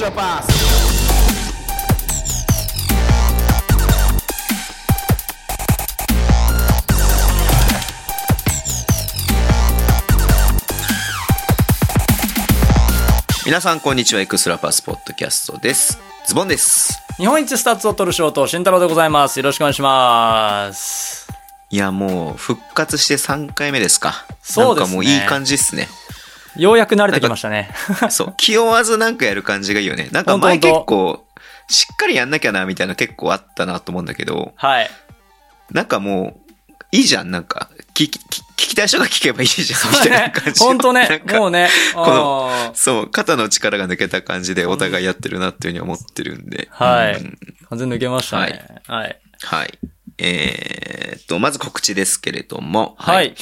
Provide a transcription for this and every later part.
Extra Pass. 皆さんこんにちはエクストラパスポッドキャストですズボンです日本一スタッツを取る仕事、慎太郎でございます。よろしくお願いします。いやもう復活して3回目ですかそうですねなんかもういい感じっすねようやく慣れてきましたね。そう気負わずなんかやる感じがいいよねなんか前結構しっかりやんなきゃなみたいな結構あったなと思うんだけどはい。なんかもういいじゃんなんか聞き聞聞きたい人が聞けばいいじゃんみたいな感じ本当ねもうね。このそう、肩の力が抜けた感じでお互いやってるなっていうふうに思ってるんで。はいうん完全に抜けましたね。はい。はい。えーっと、まず告知ですけれども。はい。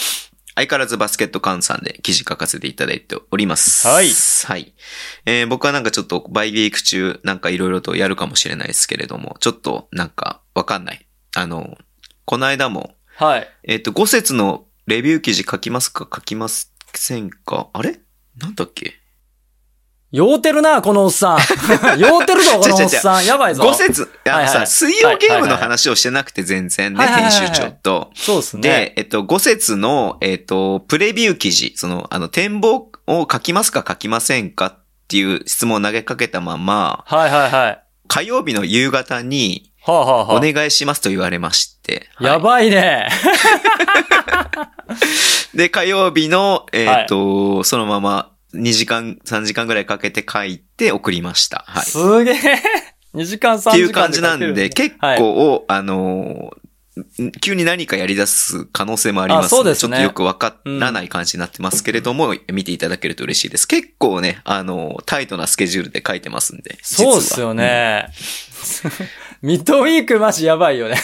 相変わらずバスケットカウンさんで記事書かせていただいております。はいはい。えー僕はなんかちょっとバイウィーク中なんかいろいろとやるかもしれないですけれども、ちょっとなんかわかんない。あの、この間も、はい。えーっと、5節のレビュー記事書きますか？書きませんか？あれ？なんだっけ？酔うてるな、このおっさん。酔うてるぞ、このおっさん。やばいぞ。5節、あのさ、はいはい水曜ゲームの話をしてなくて全然ね、はいはいはいはい編集長と。そうですね。で、えっと、5節の、えっと、プレビュー記事、その、あの、展望を書きますか書きませんかっていう質問を投げかけたまま、はいはいはい。火曜日の夕方に、はあ、はあはおあ、願いしますと言われまして。はいやばいね。で、火曜日の、えっと、そのまま2時間、3時間ぐらいかけて書いて送りました。はい。すげえ。2時間3時間っていう感じなんで、結はい構、あのー急に何かやり出す可能性もありますあそうですねちょっとよくわからない感じになってますけれども、見ていただけると嬉しいです。結構ね、あのータイトなスケジュールで書いてますんで。そうっすよね。ミッドウィークマジやばいよね。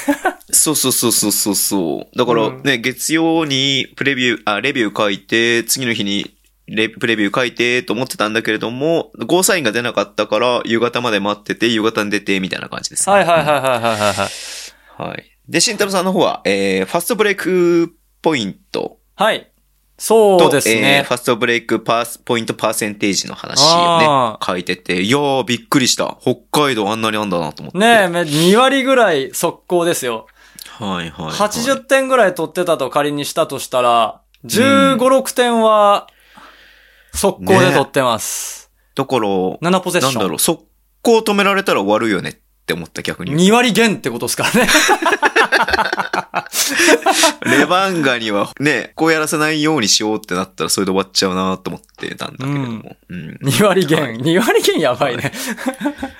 うん。そうそうそうそうそうそう。だからね、月曜にプレビュー、あ、レビュー書いて、次の日にレプレビュー書いてと思ってたんだけれども、ゴーサインが出なかったから、夕方まで待ってて、夕方に出て、みたいな感じです、ね。はいはいはいはいはいはいはい。はい。で、慎太郎さんの方は、えー、ファストブレイクポイントはい。そうですえーねフ。ァストブレイクパース、ポイントパーセンテージの話をねあ、書いてて、いやー、びっくりした。北海道あんなにあんだなと思って。ねえ、め2割ぐらい速攻ですよ。はいはい、はい。80点ぐらい取ってたと仮にしたとしたら、15、6点は速攻で取ってます。だから、7ポゼッション。なんだろう、速攻止められたら終わるよねって思った逆に。2割減ってことですからね。レバンガにはね、こうやらせないようにしようってなったらそれで終わっちゃうなと思ってたんだけれども。うん。2割減。はい2割減やばいね。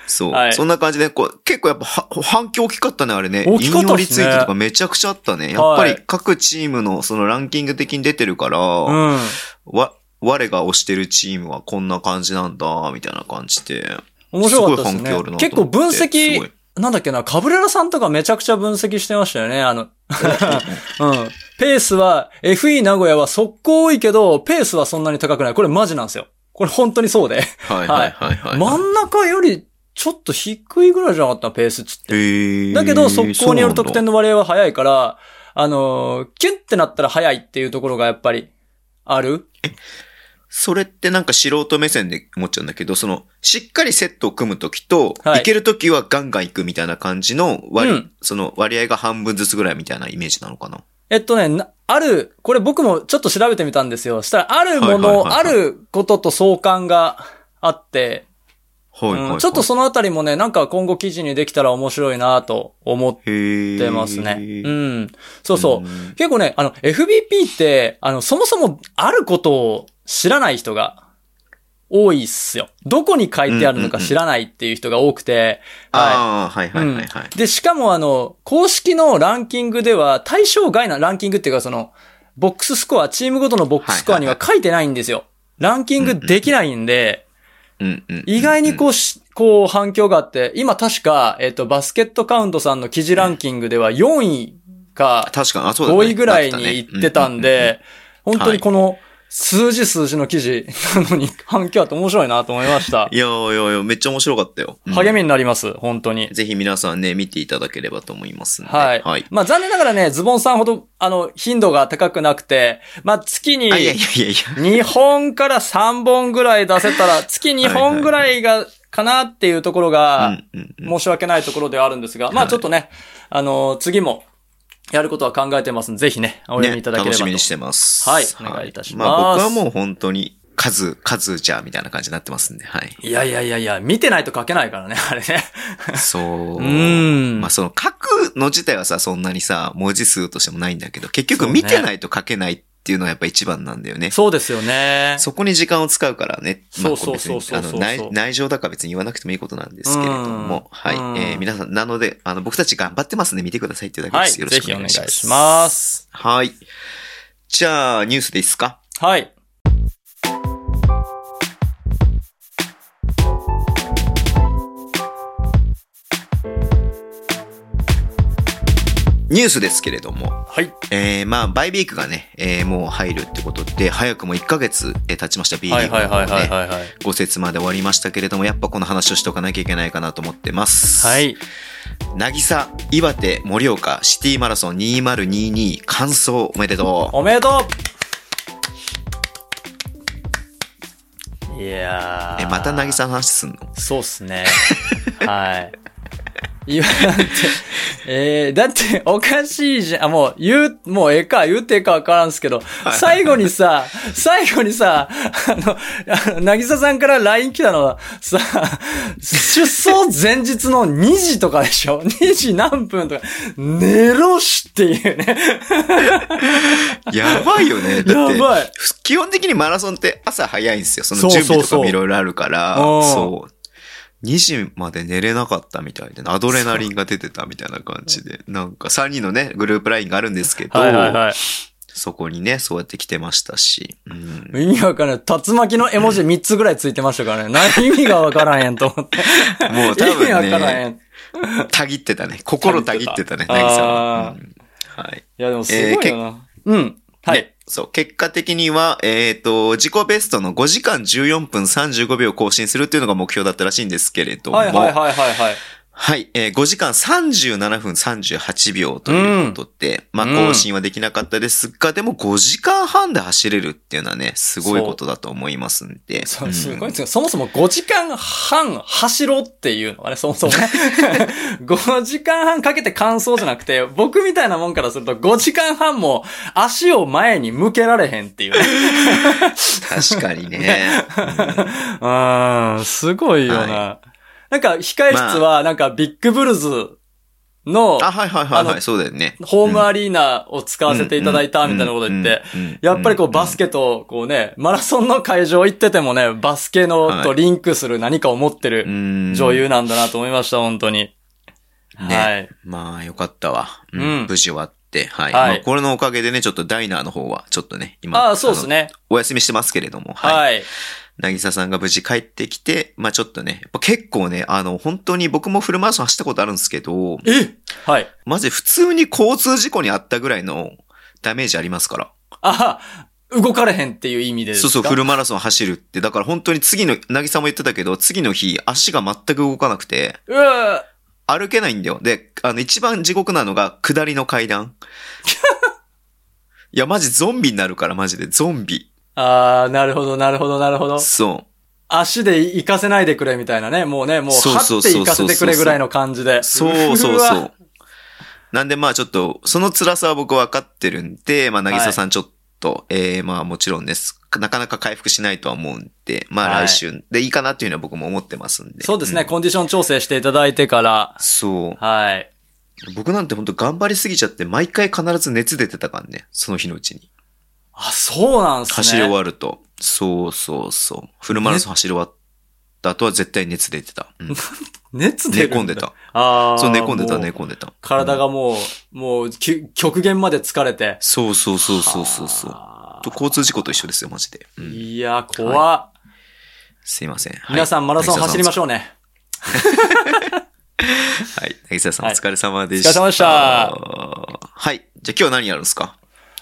そう、はいそんな感じで、こう、結構やっぱは反響大きかったね、あれね。大きかったっすねツイートとかめちゃくちゃあったね。やっぱはいり各チームのそのランキング的に出てるから、うん。わ、我が推してるチームはこんな感じなんだ、みたいな感じで。面白かったです。ね結構分析い、なんだっけな、カブレラさんとかめちゃくちゃ分析してましたよね。あの、うん。ペースは、FE 名古屋は速攻多いけど、ペースはそんなに高くない。これマジなんですよ。これ本当にそうで。はいはいはいはい。真ん中よりちょっと低いぐらいじゃなかった？ペースっつって。だけど、速攻による得点の。の割合は早いから、あのーキュンってなったら早いっていうところがやっぱり、あるそれってなんか素人目線で思っちゃうんだけど、その、しっかりセットを組むときと、はいい、けるときはガンガン行くみたいな感じの割、うんその割合が半分ずつぐらいみたいなイメージなのかな？えっとね、なある、これ僕もちょっと調べてみたんですよ。そしたら、あるもの、あることと相関があって、はいはい、はいうんちょっとそのあたりもね、なんか今後記事にできたら面白いなと思ってますね。うん。そうそう。ん結構ね、あの、FBP って、あの、そもそもあることを知らない人が多いっすよ。どこに書いてあるのか知らないっていう人が多くて、はい。ああ、はいはいはいはい。で、しかもあの、公式のランキングでは対象外なランキングっていうかその、ボックススコア、チームごとのボックススコアには書いてないんですよ。ランキングできないんで、うんうん。意外にこうし、こう反響があって、今確か、えっと、バスケットカウントさんの記事ランキングでは4位か確かに、あ、そうだね。5位ぐらいに行ってたんで、本当にこの数字数字の記事なのに反響あって面白いなと思いました。いやいやいや、めっちゃ面白かったよ。うん励みになります、本当に。ぜひ皆さんね、見ていただければと思いますんで。はい。はい。まあ残念ながらね、ズボンさんほど、あの、頻度が高くなくて、まあ月にあ、いやいやいやいや。2本から3本ぐらい出せたら、月2本ぐらいがかなっていうところうが、申し訳ないところではあるんですが、まあちょっとね、あの、次も、やることは考えてますんで、ぜひね、お読みいただければと。楽しみにしてます。はいお願いいたしますまあ僕はもう本当に、数、数じゃみたいな感じになってますんで、はい。いやいやいやいや、見てないと書けないからね、あれね。そう。んまあその書くの自体はさ、そんなにさ、文字数としてもないんだけど、結局見てないと書けないっていうのはやっぱ一番なんだよね。そうですよね。そこに時間を使うからね。まあそうそうそうそうあの内内情だから別に言わなくてもいいことなんですけれども、うんはい。うんえー皆さん、なので、あの、僕たち頑張ってますんで見てくださいっていうだけはい。です。よろぜひお願いしくお願いします。はい。じゃあ、ニュースでいいですか？はい。ニュースですけれども、はい。えー、まあ、バイビークがね、えー、もう入るってことで、早くも1ヶ月えー経ちました、B リーグの方はいはいはいはいね。はいはい。5節まで終わりましたけれども、やっぱこの話をしておかなきゃいけないかなと思ってます。は。い。なぎさ、岩手、盛岡、シティマラソン2022完走おめでとおめでとういや。え、またなぎさの話すんの？そうっすね。はい。言わだって、えー、だっておかしいじゃん。あ、もう言う、もうええか、言うてええかわからんすけど、最後にさ、最後にさ、あの、あのなぎささんから LINE 来たのは、さ、出走前日の2時とかでしょ ?2 時何分とか、寝ろしっていうね。やばいよね。だって、やばい。基本的にマラソンって朝早いんですよ。その準備とかもいろいろあるから、うんそう。2時まで寝れなかったみたいで、アドレナリンが出てたみたいな感じで、なんか3人のね、グループラインがあるんですけど、はいはいはい。そこにね、そうやって来てましたし、うん、意味わからない。竜巻の絵文字3つぐらいついてましたからね。何意味がわからんやんと思って。もう多意味わ分からんやね、ん。たぎってたね。心たぎってたね、なぎさんは。はい。いやでもすごいよな。うん。はいで。そう。結果的には、えっ、と、自己ベストの5時間14分35秒更新するっていうのが目標だったらしいんですけれども。はいはいはいはいはい。はい、えー5時間37分38秒ということで、まあうん更新はできなかったですが、でも5時間半で走れるっていうのはね、すごいことだと思いますんで。そう、んすごいですよ。そもそも5時間半走ろうっていうのはね、そもそもね。5時間半かけて完走じゃなくて、僕みたいなもんからすると5時間半も足を前に向けられへんっていうね。確かにね。うん、すごいよな。はなんか、控え室は、なんか、ビッグブルズの、あ、はいはいはいはい、そうだよね。ホームアリーナを使わせていただいたみたいなこと言って、やっぱりこうバスケと、こうね、マラソンの会場行っててもね、バスケのとリンクする何かを持ってる女女優なんだなと思いました、本当に。ね。はい。まあ、よかったわ。うんうん無事終わって。はい。はいまあこれのおかげでね、ちょっとダイナーの方は、ちょっとね、今。ああ、そうですね。お休みしてますけれども。はい。はい。なぎささんが無事帰ってきて、まあちょっとね、やっぱ結構ね、あの、本当に僕もフルマラソン走ったことあるんですけど、え？はい。マジ普通に交通事故にあったぐらいのダメージありますから。あ動かれへんっていう意味でですか？そうそう、フルマラソン走るって。だから本当に次の、なぎさんも言ってたけど、次の日、足が全く動かなくて、うわ歩けないんだよ。で、あの、一番地獄なのが、下りの階段。いや、マジゾンビになるから、マジで。ゾンビ。あー、なるほど、なるほど、なるほど。そう。足で行かせないでくれみたいなね。もうね、もう、そう張ってそうそうそう行かせてくれぐらいの感じで。そうそうわそう。なんでまあちょっと、その辛さは僕は分かってるんで、まあ、なぎささんちょっと、ええまあもちろんです。なかなか回復しないとは思うんで、まあはい来週でいいかなっていうのは僕も思ってますんで。そうですね、んコンディション調整していただいてから。そう。はい。僕なんて本当頑張りすぎちゃって、毎回必ず熱出てたからね。その日のうちに。あ、そうなんすね。走り終わると。そうそうそう。フルマラソン走り終わった後は絶対熱出てた。うん 熱出寝込んでた。ああ。そう、寝込んでた、寝込んでた。体がもう、もう、き極限まで疲れて。そうそうそうそうそうそう。あと交通事故と一緒ですよ、マジで。うんーいや、怖っ、すいません。はい皆さんマラソン走りましょょうね。う。はい。なぎささん、おはい疲れ様でした。お疲れ様でしたはい。じゃあ今日何やるんですか？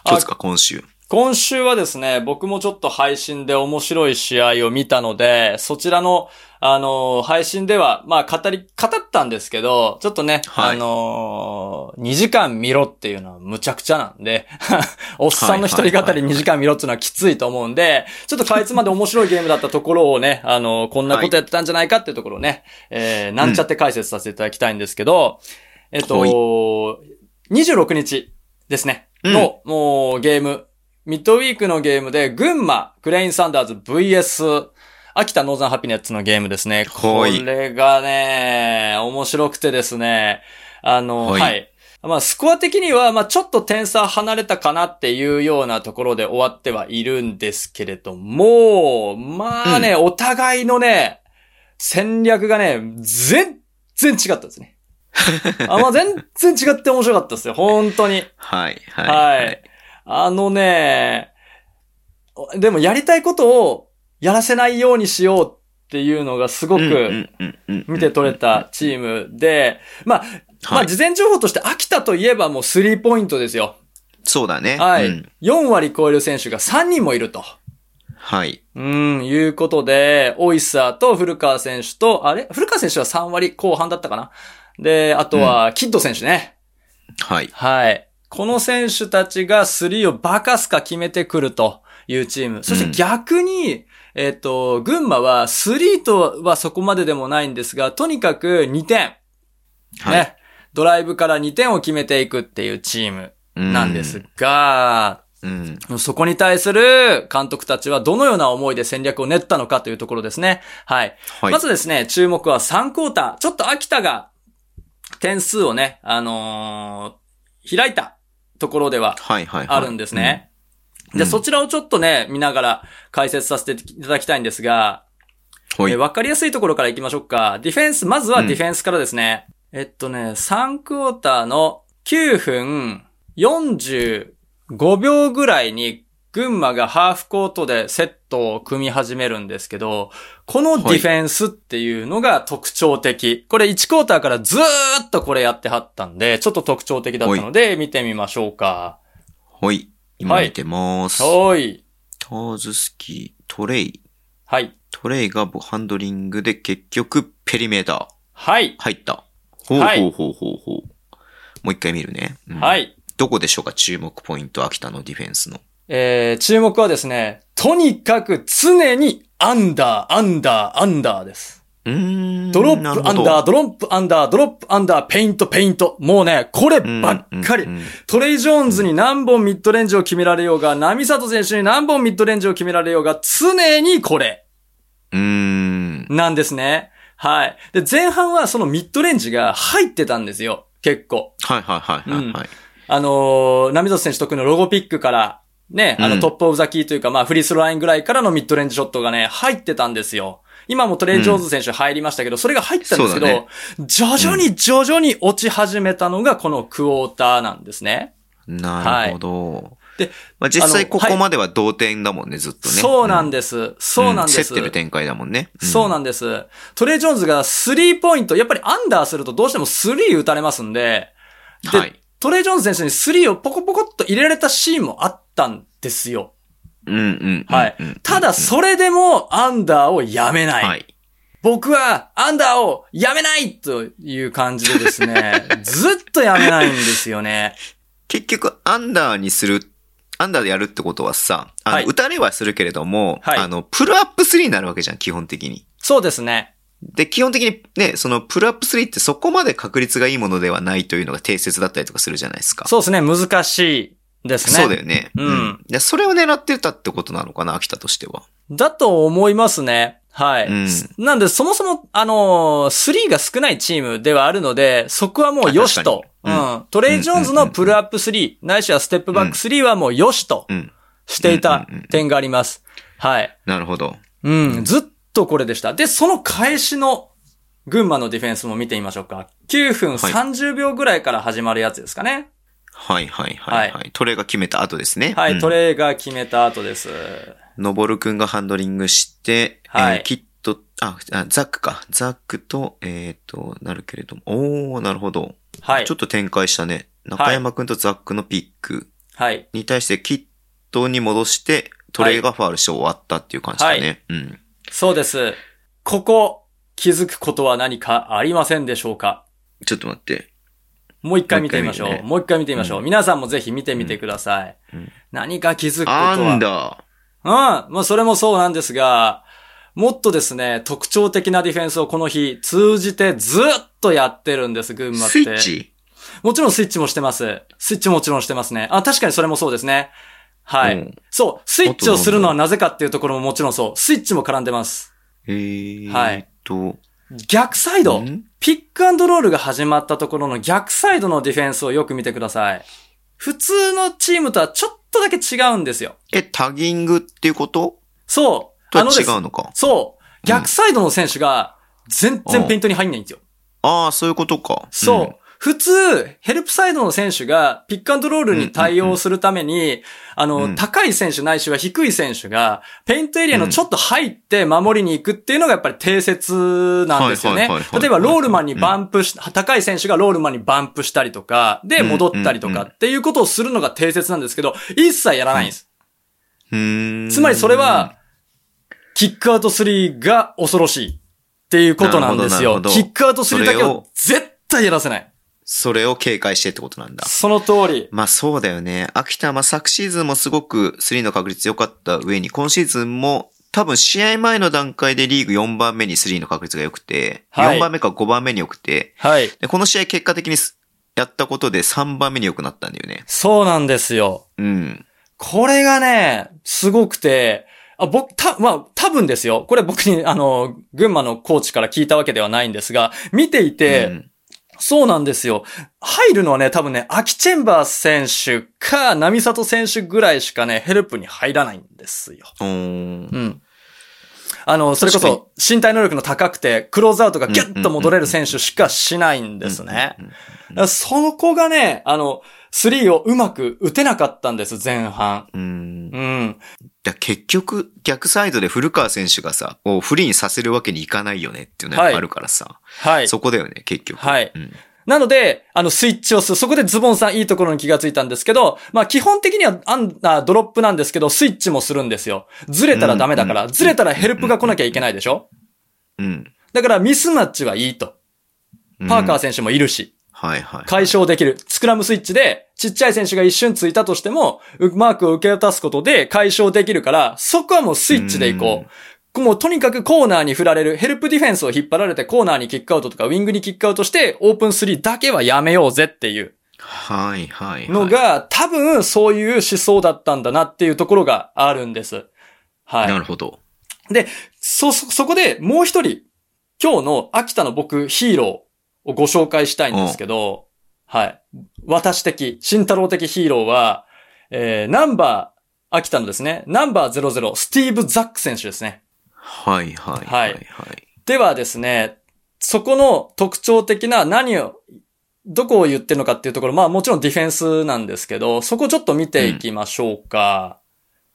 今日ですか？今週。今週はですね、僕もちょっと配信で面白い試合を見たので、そちらの、あのー配信では、まあ、語り、語ったんですけど、ちょっとね、はい。あのー、2時間見ろっていうのはむちゃくちゃなんで、おっさんの一人語りはいはいはい2時間見ろっていうのはきついと思うんで、ちょっとかいつまで面白いゲームだったところをね、あのーこんなことやってたんじゃないかっていうところをね、えー、なんちゃって解説させていただきたいんですけど、えっと、はい。26日ですね、の、もうゲーム、ミッドウィークのゲームで、群馬、クレインサンダーズ VS、秋田ノーザンハピネッツのゲームですね。こはいれがね、面白くてですね、あの、は、はいいまあ、スコア的には、まあ、ちょっと点差離れたかなっていうようなところで終わってはいるんですけれども、まあね、お互いのね、戦略がね、全然違ったですね。あ、まあ、全然違って面白かったですよ。本当に。はい、はい。はい。あのね、でもやりたいことをやらせないようにしようっていうのがすごうんくうんうんうん見て取れたチームで、まあ、まはいあ事前情報として秋田といえばもうスリーポイントですよ。そうだね。はい。うん4割超える選手が3人もいると。はい。うん、いうことで、オイサーと古川選手と、あれ？古川選手は3割後半だったかな？で、あとは、キッド選手ね。はい。はい。この選手たちがスリーをバカすか決めてくるというチーム。そして逆に、えっ、と、群馬はスリーとはそこまででもないんですが、とにかく2点。はい。ね。ドライブから2点を決めていくっていうチームなんですが、うん。そこに対する監督たちはどのような思いで戦略を練ったのかというところですね。はい。はい。まずですね、注目は3クォーター。ちょっと秋田が点数をね、あのー開いたところではあるんですね。うんで、そちらをちょっとね、見ながら解説させていただきたいんですが、はいえーわかりやすいところから行きましょうか。ディフェンス、まずはディフェンスからですね。えっとね、3クォーターの9分45秒ぐらいに群馬がハーフコートでセットを組み始めるんですけど、このディフェンスっていうのが特徴的。これ1クォーターからずーっとこれやってはったんで、ちょっと特徴的だったので見てみましょうか。はい。今見てます。はーい。ターズスキー、トレイ。はい。トレイがハンドリングで結局ペリメーターはい。入った。ほうはいほうほうほうほう。もう一回見るね。うんはい。どこでしょうか？注目ポイント、秋田のディフェンスの。えー、注目はですね、とにかく常にアンダー、アンダー、アンダーです。ドロップ、アンダー、ドロップ、アンダー、ドロップ、アンダー、ペイント、ペイント。もうね、こればっかりうんうんうん。トレイ・ジョーンズに何本ミッドレンジを決められようが、ナミサト選手に何本ミッドレンジを決められようが、常にこれ。うーん。なんですね。はい。で、前半はそのミッドレンジが入ってたんですよ。結構。はいはいはいはいはい。あのー、ナミザト選手得意のロゴピックから、ね、あうんの top of the key というか、まあフリースローラインぐらいからのミッドレンジショットがね、入ってたんですよ。今もトレイ・ジョーンズ選手入りましたけど、それが入ってたんですけど、ね徐々に徐々に落ち始めたのがこのクォーターなんですね。なるほど。で、まあ、実際ここまでは同点だもんね、ずっとね。そうなんでです。そうなんです。競ってる展開だもんね。そうなんです。トレイ・ジョーンズがスリーポイント、やっぱりアンダーするとどうしてもスリー打たれますんで、で、はいトレイ・ジョーンズ選手にスリーをポコポコっと入れられたシーンもあったんですよ。うんうんうん。はいうんうん。ただ、それでもアンダーをやめない。はい。僕はアンダーをやめないという感じでですね、ずっとやめないんですよね。結局、アンダーにする、アンダーでやるってことはさ、あの、はい打たれはするけれども、はいあの、プルアップ3になるわけじゃん、基本的に。そうですね。で、基本的にね、そのプルアップ3ってそこまで確率がいいものではないというのが定説だったりとかするじゃないですか。そうですね、難しいですね。そうだよね。うんで、それを狙ってたってことなのかな、秋田としては。だと思いますね。はい。うんなんで、そもそも、あのー、スリーが少ないチームではあるので、そこはもうよしと。うん。トレイ・ジョーンズのプルアップ3、ないしはステップバック3はもうよしとうん。していた点があります。はい。なるほど。うん、ずっとこれでした。で、その返しの群馬のディフェンスも見てみましょうか。9分はい30秒ぐらいから始まるやつですかね。はいはいはいはい。はトレが決めた後ですね。はい、うんトレイが決めた後です。のぼるくんがハンドリングして、はいえーキット、あ、あザックか。ザックと、えっ、と、なるけれども。おー、なるほど。はいちょ。っと展開したね。中山くんとザックのピックはい。に対してキットに戻して、トレイがファールして終わったっていう感じだね。はうん。そうです。ここ、気づくことは何かありませんでしょうか？ちょっと待って。もう一回見てみましょう。もう一回見てみましょう。うん皆さんもぜひ見てみてください。うん何か気づくことあは。んだ。うん。まあ、それもそうなんですが、もっとですね、特徴的なディフェンスをこの日通じてずっとやってるんです、群馬って。スイッチ？もちろんスイッチもしてます。スイッチもちろんしてますね。あ、確かにそれもそうですね。はい。うんそう。スイッチをするのはなぜかっていうところももちろんそう。スイッチも絡んでます。えーはいっと。逆サイド。ん？ピックアンドロールが始まったところの逆サイドのディフェンスをよく見てください。普通のチームとはちょっとだけ違うんですよ。え、タギングっていうこと？そう。と違うのか？そう。逆サイドの選手が全然ペイントに入んないんですよ。ああ、そういうことか。そう。普通、ヘルプサイドの選手がピックアンドロールに対応するために、あの、うん高い選手ないしは低い選手が、ペイントエリアのちょっと入って守りに行くっていうのがやっぱり定説なんですよね。例えばロールマンにバンプし、高い選手がロールマンにバンプしたりとか、で戻ったりとかっていうことをするのが定説なんですけど、一切やらないんです。つまりそれは、キックアウト3が恐ろしいっていうことなんですよ。キックアウト3だけを絶対やらせない。それを警戒してってことなんだ。その通り。まあそうだよね。秋田、まあ昨シーズンもすごく3の確率良かった上に、今シーズンも多分試合前の段階でリーグ4番目に3の確率が良くて、はい4番目か5番目に良くて、はい。でこの試合結果的にすやったことで3番目に良くなったんだよね。そうなんですよ。うん。これがね、すごくて、あ、僕、た、まあ、多分ですよ。これ僕に、あの、群馬のコーチから聞いたわけではないんですが、見ていて、うんそうなんですよ。入るのはね、多分ね、秋チェンバー選手か、波里選手ぐらいしかね、ヘルプに入らないんですよ。おーうん。あの、それこ確そ、身体能力の高くて、クローズアウトがギュッと戻れる選手しかしないんですね。その子がね、あの、スリーをうまく打てなかったんです、前半。うんうん。だ結局、逆サイドで古川選手がさ、をフリーにさせるわけにいかないよねっていうのがはいあるからさ。はい。そこだよね、結局。はいうんなので、あの、スイッチをする。そこでズボンさんいいところに気がついたんですけど、まあ、基本的にはアンあドロップなんですけど、スイッチもするんですよ。ずれたらダメだから。うんずれたらヘルプが来なきゃいけないでしょ？うん。だからミスマッチはいいと。パーカー選手もいるし。はいはい。解消できる。スクラムスイッチで、ちっちゃい選手が一瞬ついたとしても、うマークを受け渡すことで解消できるから、そこはもうスイッチでいこう。もうとにかくコーナーに振られる、ヘルプディフェンスを引っ張られてコーナーにキックアウトとかウィングにキックアウトして、オープン3だけはやめようぜっていうはいはいはい。のが、多分そういう思想だったんだなっていうところがあるんです。は。ないるほど。で、そ、そ、そこでもう一人、今日の秋田の僕ヒーローをご紹介したいんですけど、はい。私的、慎太郎的ヒーローは、えー、ナンバー、秋田のですね、ナンバー00、スティーブ・ザック選手ですね。はいはいはいはい。ではですね、そこの特徴的な何を、どこを言ってるのかっていうところ、まあもちろんディフェンスなんですけど、そこちょっと見ていきましょうか。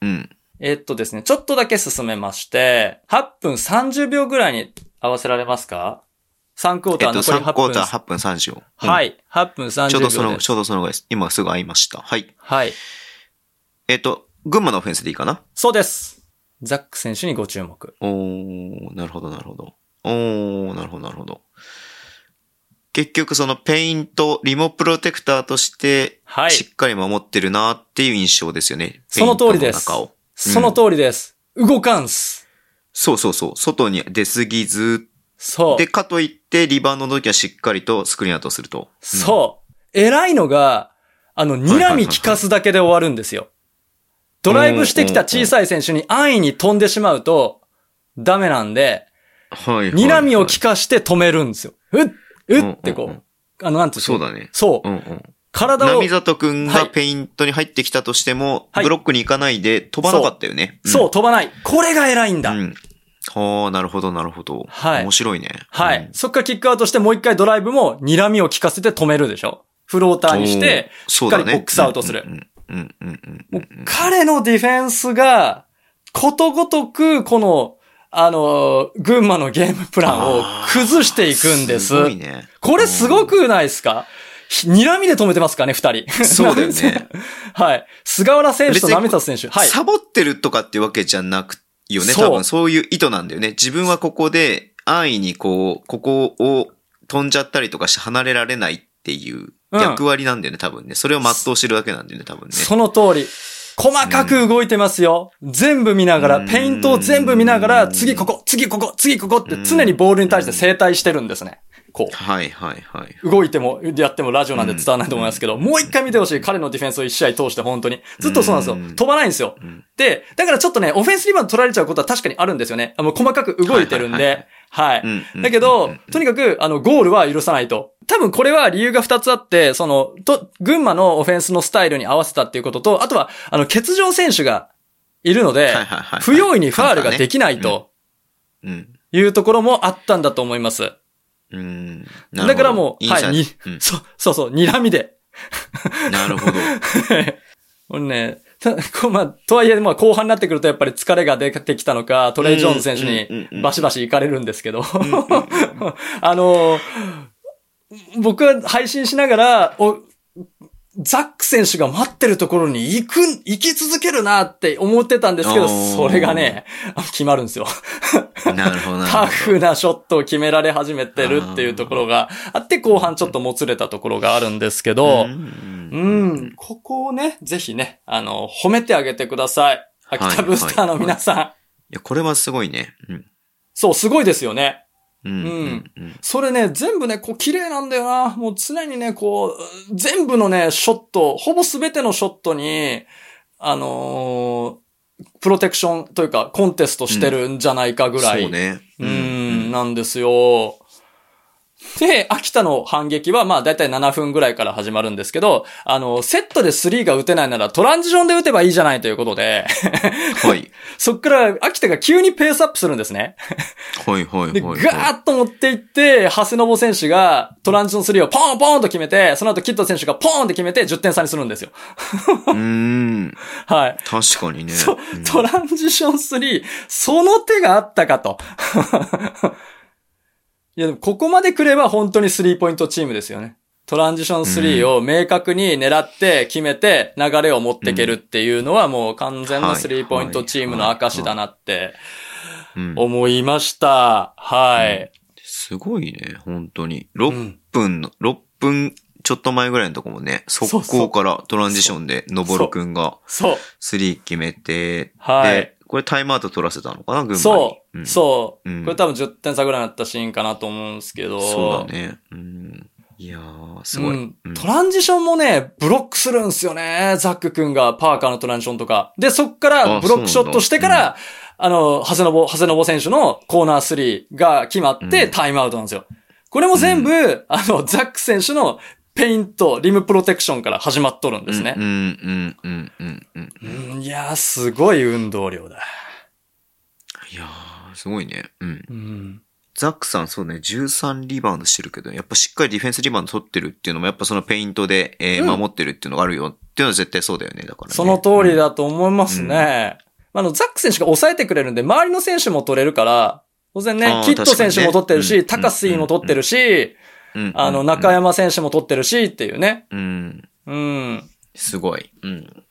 うん。えっとですね、ちょっとだけ進めまして、8分30秒ぐらいに合わせられますか？?3 クォーえっと、ター残り3 8分。クォーター8分30秒。はいい。8分30秒。ちょうどその、ちょうどそのぐらいです。今すぐ会いました。はい。はい。えっと、群馬のオフェンスでいいかな？そうです。ザック選手にご注目。おー、なるほどなるほど。おー、なるほどなるほど。結局そのペイント、リモプロテクターとして、はいしっかり守ってるなっていう印象ですよね。その通りです。その通りです。動かんす。そうそうそう。外に出すぎず、そう。で、かといって、リバウンドの時はしっかりとスクリーンアウトすると。そう。偉いのが、あの、睨み聞かすだけで終わるんですよ。ドライブしてきた小さい選手に安易に飛んでしまうと、ダメなんで、はいはい、はい。睨みを聞かして止めるんですよ。うっ、うっってこう。あの、なんていそうだね。そうう。んうん。体を、波里くんはいがペイントに入ってきたとしても、はいブロックに行かないで飛ばなかったよね。そう、飛ばない。これが偉いんだ。うん。はあ、なるほど、なるほど。はい面白いね。はい。うんそっからキックアウトしてもう一回ドライブも睨みを効かせて止めるでしょ。フローターにして、しっかりボックスアウトする。そう彼のディフェンスが、ことごとく、この、あの、群馬のゲームプランを崩していくんです。すごいね。これすごくないですか？睨みで止めてますからね、二人。そうだよね。はい。菅原選手と波里選手。はい。サボってるとかってわけじゃなくよね。多分そういう意図なんだよね。自分はここで安易にこう、ここを飛んじゃったりとかして離れられないっていううん役割なんだよね、多分ね。それを全うしてるだけなんだよね、多分ね。その通り。細かく動いてますよ。全部見ながら、うんペイントを全部見ながら、次ここ、次ここ、次ここって常にボールに対して正対してるんですね。こはいはいはい。う。動いても、やってもラジオなんで伝わらないと思いますけど、もう一回見てほしい。彼のディフェンスを一試合通して本当に。ずっとそうなんですようん。飛ばないんですよ。うんで、だからちょっとね、オフェンスリバウンド取られちゃうことは確かにあるんですよね。あの、細かく動いてるんで。はい。だけどうん、とにかく、あの、ゴールは許さないと。多分これは理由が二つあって、その、と、群馬のオフェンスのスタイルに合わせたっていうことと、あとは、あの、欠場選手がいるので不用意にファールができないとうん。いうところもあったんだと思います。うん。だからもう、はい、に、うんそう、そうそう、睨みで。なるほど。これね、まあ、とはいえ、まあ、後半になってくるとやっぱり疲れが出てきたのか、トレイ・ジョーンズ選手にバシバシ行かれるんですけど、あの、僕は配信しながら、おザック選手が待ってるところに行く、行き続けるなって思ってたんですけど、それがね、あ決まるんですよ。なるほど。タフなショットを決められ始めてるっていうところがあって、後半ちょっともつれたところがあるんですけど、うんうん、ここをね、ぜひね、あの、褒めてあげてください。秋田ブースターの皆さん。いや、これはすごいね。うん。そう、すごいですよね。うん。うん。うんそれね、全部ね、こう、綺麗なんだよな。もう常にね、こう、全部のね、ショット、ほぼ全てのショットに、あのープロテクションというか、コンテストしてるんじゃないかぐらい。そうね。うん、なんですよ。で、秋田の反撃は、まあ、だいたい7分ぐらいから始まるんですけど、あの、セットで3が打てないならトランジションで打てばいいじゃないということで、はい。そっから秋田が急にペースアップするんですね。はいはいで、はい。ガーッと持っていって、長谷信選手がトランジション3をポンポンと決めて、その後キッド選手がポーンって決めて10点差にするんですよ。うーん。はい。確かにね。そううんトランジション3、その手があったかと。いや、でもここまで来れば本当にスリーポイントチームですよね。トランジション3を明確に狙って決めて流れを持っていけるっていうのはもう完全なスリーポイントチームの証だなってうん思いました。はい。すごいね、本当に。6うん。分の、6分ちょっと前ぐらいのとこもね、速攻からトランジションで、のぼるくんがそう。3決めて、はいで、これタイムアウト取らせたのかな、群馬に。そう、んそう、うんこれ多分10点差ぐらいになったシーンかなと思うんですけど。そうだね。うん。いやー、すごい。うんうんトランジションもね、ブロックするんすよね。ザック君がパーカーのトランジションとか。で、そっからあブロックショットしてから、あの、長谷信、長谷信選手のコーナー3が決まってうんタイムアウトなんですよ。これも全部、あの、ザック選手のペイント、リムプロテクションから始まっとるんですねうん、。うん、うん、うん、うん。うん、いやー、すごい運動量だ。いやー、すごいね。うん。うん。ザックさん、そうね、13リバウンドしてるけど、やっぱしっかりディフェンスリバウンド取ってるっていうのも、やっぱそのペイントで、えーうん守ってるっていうのがあるよっていうのは絶対そうだよね、だからね。その通りだと思いますね。あの、ザック選手が抑えてくれるんで、周りの選手も取れるから、当然ねキッド選手も取ってるし、タカスイも取ってるし、うん、あの、中山選手も取ってるしっていうね。うん。うん。すごい。うん。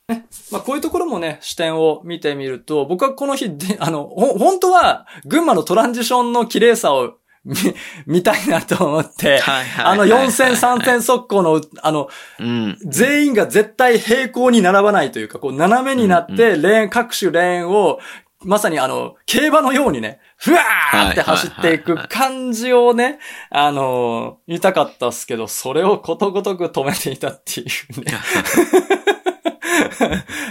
まあ、こういうところもね、視点を見てみると、僕はこの日で、あの、ほ、本当は、群馬のトランジションの綺麗さを見、見たいなと思って、はいはいあの4戦3戦速攻の、あの、うん。全員が絶対平行に並ばないというか、こう斜めになって、レーン、各種レーンを、まさにあの、競馬のようにね、ふわーって走っていく感じをね、あの、見たかったっすけど、それをことごとく止めていたっていうね。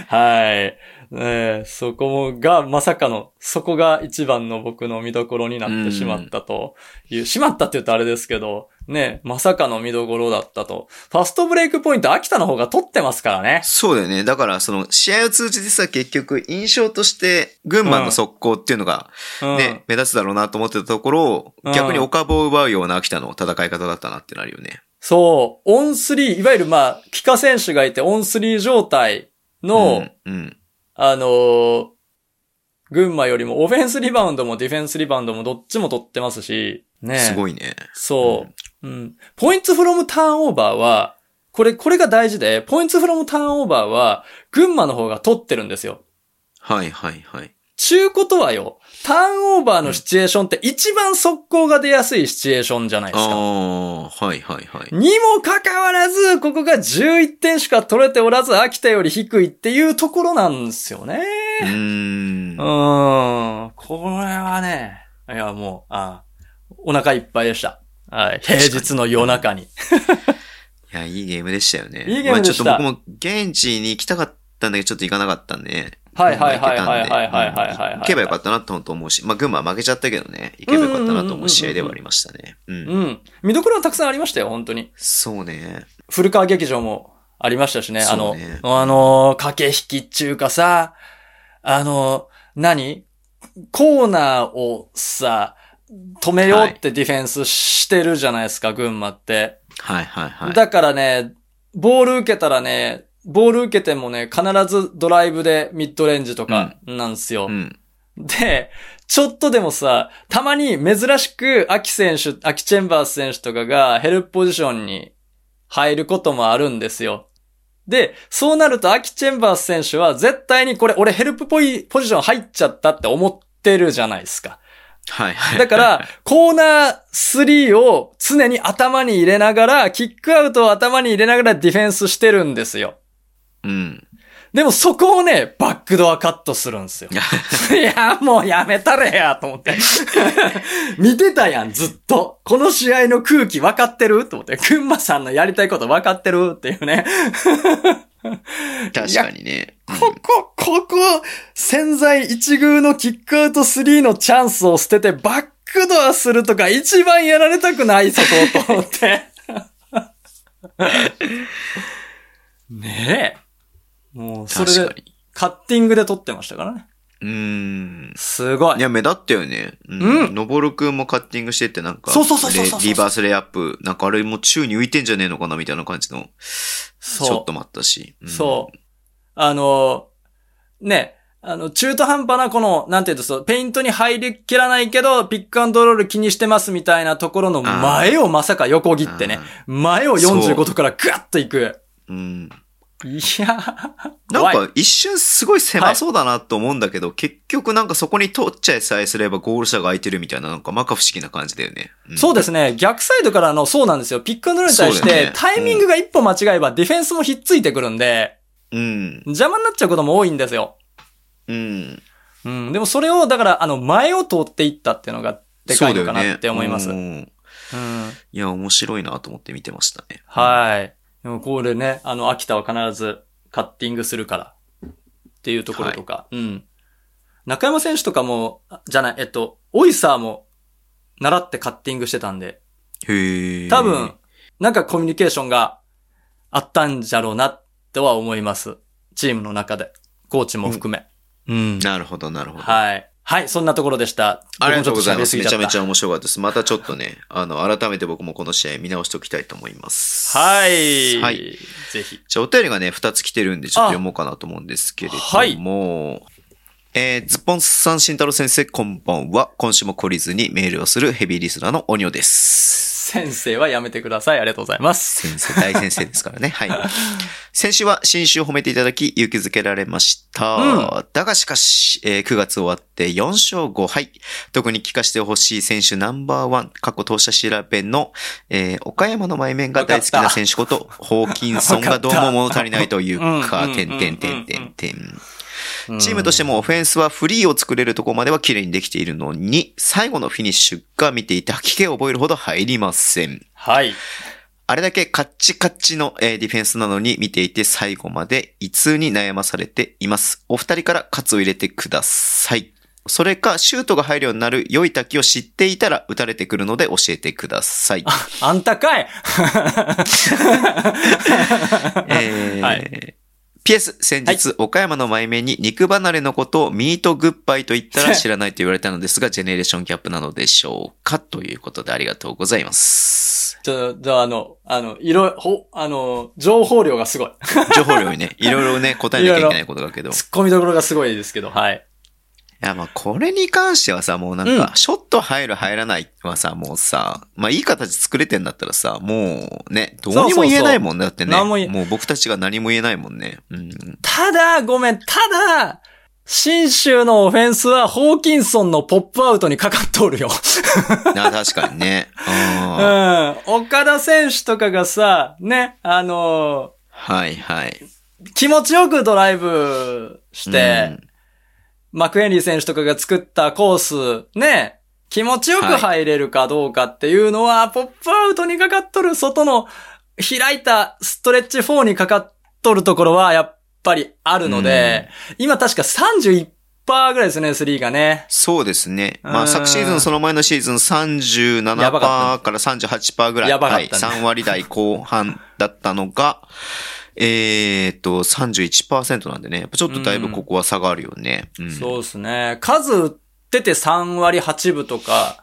はい。ねえそこもが、まさかの、そこが一番の僕の見どころになってしまったという、しまったって言うとあれですけど、ね、まさかの見どころだったと。ファストブレイクポイント、秋田の方が取ってますからね。そうだよね。だから、その、試合を通じてさ、結局、印象として、群馬の速攻っていうのが、うん。ね、目立つだろうなと思ってたところを、うん逆にお株を奪うような秋田の戦い方だったなってなるよね。そう、オンスリー、いわゆるまあ、キカ選手がいてオンスリー状態の、うん、うん。あのー群馬よりもオフェンスリバウンドもディフェンスリバウンドもどっちも取ってますし、ね。い。すごいね。そう。うん。ポイントフロムターンオーバーは、これ、これが大事で、ポイントフロムターンオーバーは、群馬の方が取ってるんですよ。はいはいはい。ちゅうことはよ、ターンオーバーのシチュエーションって一番速攻が出やすいシチュエーションじゃないですあか。あ、はいはいはい。にもかかわらず、ここが11点しか取れておらず、秋田より低いっていうところなんですよね。うーんう。ーん。これはね、いやもう、あお腹いっぱいでした。はい。平日の夜中に。いや、いいゲームでしたよね。いいゲームでしたまあちょっと僕も現地に行きたかったんだけど、ちょっと行かなかったんでね。はいはいはいはいはいはい行けばよかったなと思うし、まあ、群馬は負けちゃったけどね、行けばよかったなと思う試合ではありましたね。うん。うん。見どころはたくさんありましたよ、本当に。そうね。古川劇場もありましたしね。あの、そうねあの、駆け引きっちゅうかさ、あの、何コーナーをさ、止めようってディフェンスしてるじゃないですか、群馬って。はいはいはい。だからね、ボール受けたらね、ボール受けてもね、必ずドライブでミッドレンジとかなんですよ。うん。で、ちょっとでもさ、たまに珍しく、アキ選手、アキチェンバース選手とかがヘルプポジションに入ることもあるんですよ。で、そうなるとアキチェンバース選手は絶対にこれ俺ヘルプポイポジション入っちゃったって思ってるじゃないですか。はいはい。だから、コーナー3を常に頭に入れながら、キックアウトを頭に入れながらディフェンスしてるんですよ。うん。でもそこをね、バックドアカットするんですよ。いや、もうやめたれや、と思って。見てたやん、ずっと。この試合の空気分かってると思って。群馬さんのやりたいこと分かってるっていうね。確かにね。ここ、ここ、潜在一遇のキックアウト3のチャンスを捨ててバックドアするとか一番やられたくないそこと思って。ねえ。もう、それで。カッティングで撮ってましたからね。うーん。すごい。いや、目立ったよね。ううんん。のぼるくんもカッティングしてってなんか、そうそうそうそうそうレリバースレイアップ、なんかあれも宙に浮いてんじゃねえのかなみたいな感じの、そうショットもあったし。んそう。あの、ね、あの、中途半端なこの、なんていうんですか、ペイントに入りきらないけど、ピックアンドロール気にしてますみたいなところの前をまさか横切ってね、前を45度からグワッと行く。うん。いやなんか一瞬すごい狭そうだなと思うんだけど、結局なんかそこに通っちゃいさえすればゴール車が空いてるみたいな、なんか摩訶不思議な感じだよね。んそうですね。逆サイドからのそうなんですよ。ピックアンドルに対してね、タイミングが一歩間違えばディフェンスもひっついてくるんで、うん。邪魔になっちゃうことも多いんですよ。うん。うん。でもそれを、だから、あの、前を通っていったっていうのが、でかいのかなって思います。そうねうんいや、面白いなと思って見てましたね。はい。でもこれね、あの、秋田は必ずカッティングするから。っていうところとか。うん。中山選手とかも、あじゃない、えっと、オイサーも習ってカッティングしてたんで、へえ。多分、なんかコミュニケーションがあったんじゃろうなとは思います。チームの中で。コーチも含め。うん。なるほど、なるほど。はい。はい、そんなところでした。ありがとうございます。めちゃめちゃ面白かったです。またちょっとね、あの、改めて僕もこの試合見直しておきたいと思います。はい。はい。ぜひ。じゃあ、お便りがね、二つ来てるんで、ちょっと読もうかなと思うんですけれども、えー、ズッポンさん、慎太郎先生、こんばんは。今週も懲りずにメールをするヘビーリスナーのオニョです。先生はやめてください。ありがとうございます。先生、大先生ですからね。はい。先週は新種を褒めていただき、勇気づけられました。うだがしかし、えー9月終わって4勝5敗。特に聞かせてほしい選手ナンバーワン、過去投射調べの、えー岡山の前面が大好きな選手こと、ホーキンソンがどうも物足りないというか、うんてんてんてんてんてん。うんチームとしてもオフェンスはフリーを作れるところまでは綺麗にできているのに、最後のフィニッシュが見ていて吐き気を覚えるほど入りません。はい。あれだけカッチカッチの、えーディフェンスなのに見ていて最後まで胃痛に悩まされています。お二人からカツを入れてください。それか、シュートが入るようになる良い滝を知っていたら打たれてくるので教えてください。あんたかい えーは PS、先日、岡山の前面に肉離れのことをミートグッバイと言ったら知らないと言われたのですが、ジェネレーションギャップなのでしょうかということでありがとうございます。ちょ、じゃあ、あの、あの、いろ、ほ、あの、情報量がすごい。情報量にね、いろいろね、答えなきゃいけないことだけど。突っ込みどころがすごいですけど、はい。や、まあ、これに関してはさ、もうなんうんか、ショット入る入らないはさ、もうさ、まあ、いい形作れてんだったらさ、もうね、どうにも言えないもんね。だってね。何も言えもう僕たちが何も言えないもんね。うん。ただ、ごめん、ただ、新州のオフェンスはホーキンソンのポップアウトにかかっとるよ。あ確かにね。うん。岡田選手とかがさ、ね、あのはいはい。ー気持ちよくドライブして、マクヘンリー選手とかが作ったコース、ね、気持ちよく入れるかどうかっていうのは、ポップアウトにかかっとる外の開いたストレッチ4にかかっとるところはやっぱりあるので、今確か31%ぐらいですね、3がね。そうですね。まあ、うん昨シーズン、その前のシーズン37%やばかから38%ぐらい。やばかったねはい。3割台後半だったのが、えーっと、31%なんでね。やっぱちょっとだいぶここは差があるよね。うん。そうですね。数打ってて3割8分とか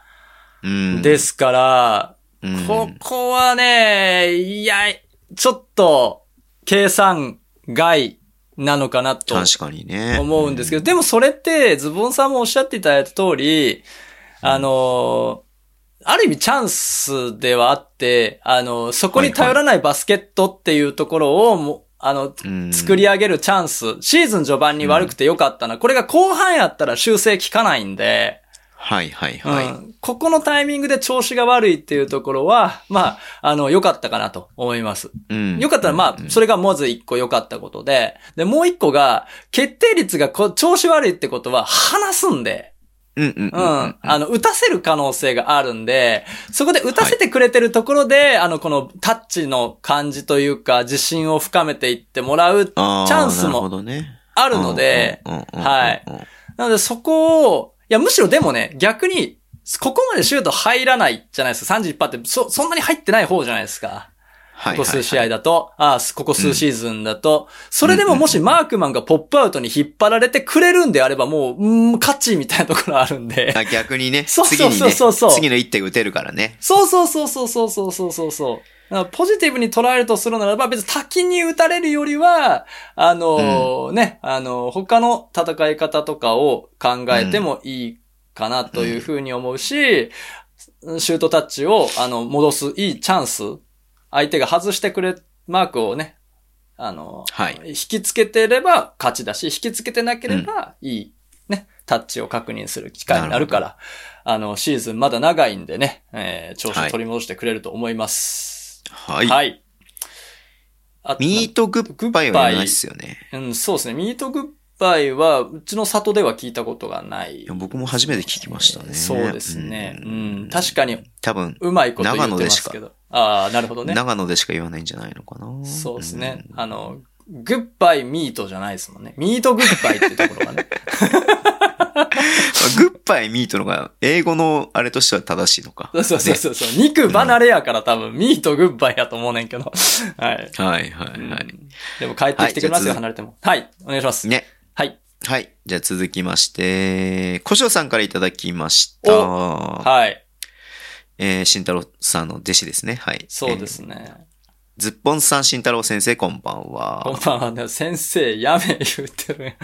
うん。ですから、うんここはね、いや、ちょっと、計算外なのかなと確かにね。思うんですけど、でもそれって、ズボンさんもおっしゃっていただいた通り、あの、ある意味チャンスではあって、あの、そこに頼らないバスケットっていうところをも、あの、うん。作り上げるチャンス、シーズン序盤に悪くてよかったな。これが後半やったら修正効かないんで、はいはいはい。うん。ここのタイミングで調子が悪いっていうところは、まあ、あの、良かったかなと思います。うん。良かったら、まあ、それがまず一個良かったことで、で、もう一個が、決定率がこ調子悪いってことは、離すんで、うんうんううんうんん。あの、打たせる可能性があるんで、そこで打たせてくれてるところで、あの、このタッチの感じというか、自信を深めていってもらうチャンスも。あるので、はい。なのでそこを、いや、むしろでもね、逆に、ここまでシュート入らないじゃないですか。31%って、そ、そんなに入ってない方じゃないですか。はいここ数試合だと、ああ、ここ数シーズンだと、それでももしマークマンがポップアウトに引っ張られてくれるんであれば、もう、うん、勝ちみたいなところあるんで。あ逆にね、そう次にね、そうそうそう。次の一手打てるからね。そうそうそうそうそうそうそうそうポジティブに捉えるとするならば、別に滝に打たれるよりは、あのーね、あのー他の戦い方とかを考えてもいいかなというふうに思うし、シュートタッチを、あの、戻すいいチャンス、相手が外してくれ、マークをね、あのーはい引きつけてれば勝ちだし、引きつけてなければいい、ね、タッチを確認する機会になるから、あの、シーズンまだ長いんでね、えー調子を取り戻してくれると思います。はい。はい。あミートグッバイはないっすよね。うん、そうですね。ミートグッバイは、うちの里では聞いたことがない。いや僕も初めて聞きましたね。そうですね。うん、確かに、多分、うまいこと言ってますけど。ああ、なるほどね。長野でしか言わないんじゃないのかな。そうですね。うんあの、グッバイミートじゃないですもんね。ミートグッバイってところがね。グッバイミートのが、英語のあれとしては正しいのか。そうそうそうそう。肉離れやから多分、ミートグッバイやと思うねんけど。はい。はいはいはい。うんでも帰ってきてくれますよ、はい離れても。はい。お願いします。ね。はい。はい。じゃあ続きまして、小翔さんからいただきました。はい。えー、慎太郎さんの弟子ですね。はい。そうですね。えーずっぽんさん、慎太郎先生、こんばんは。こんばんはね、先生、やめ言うてる。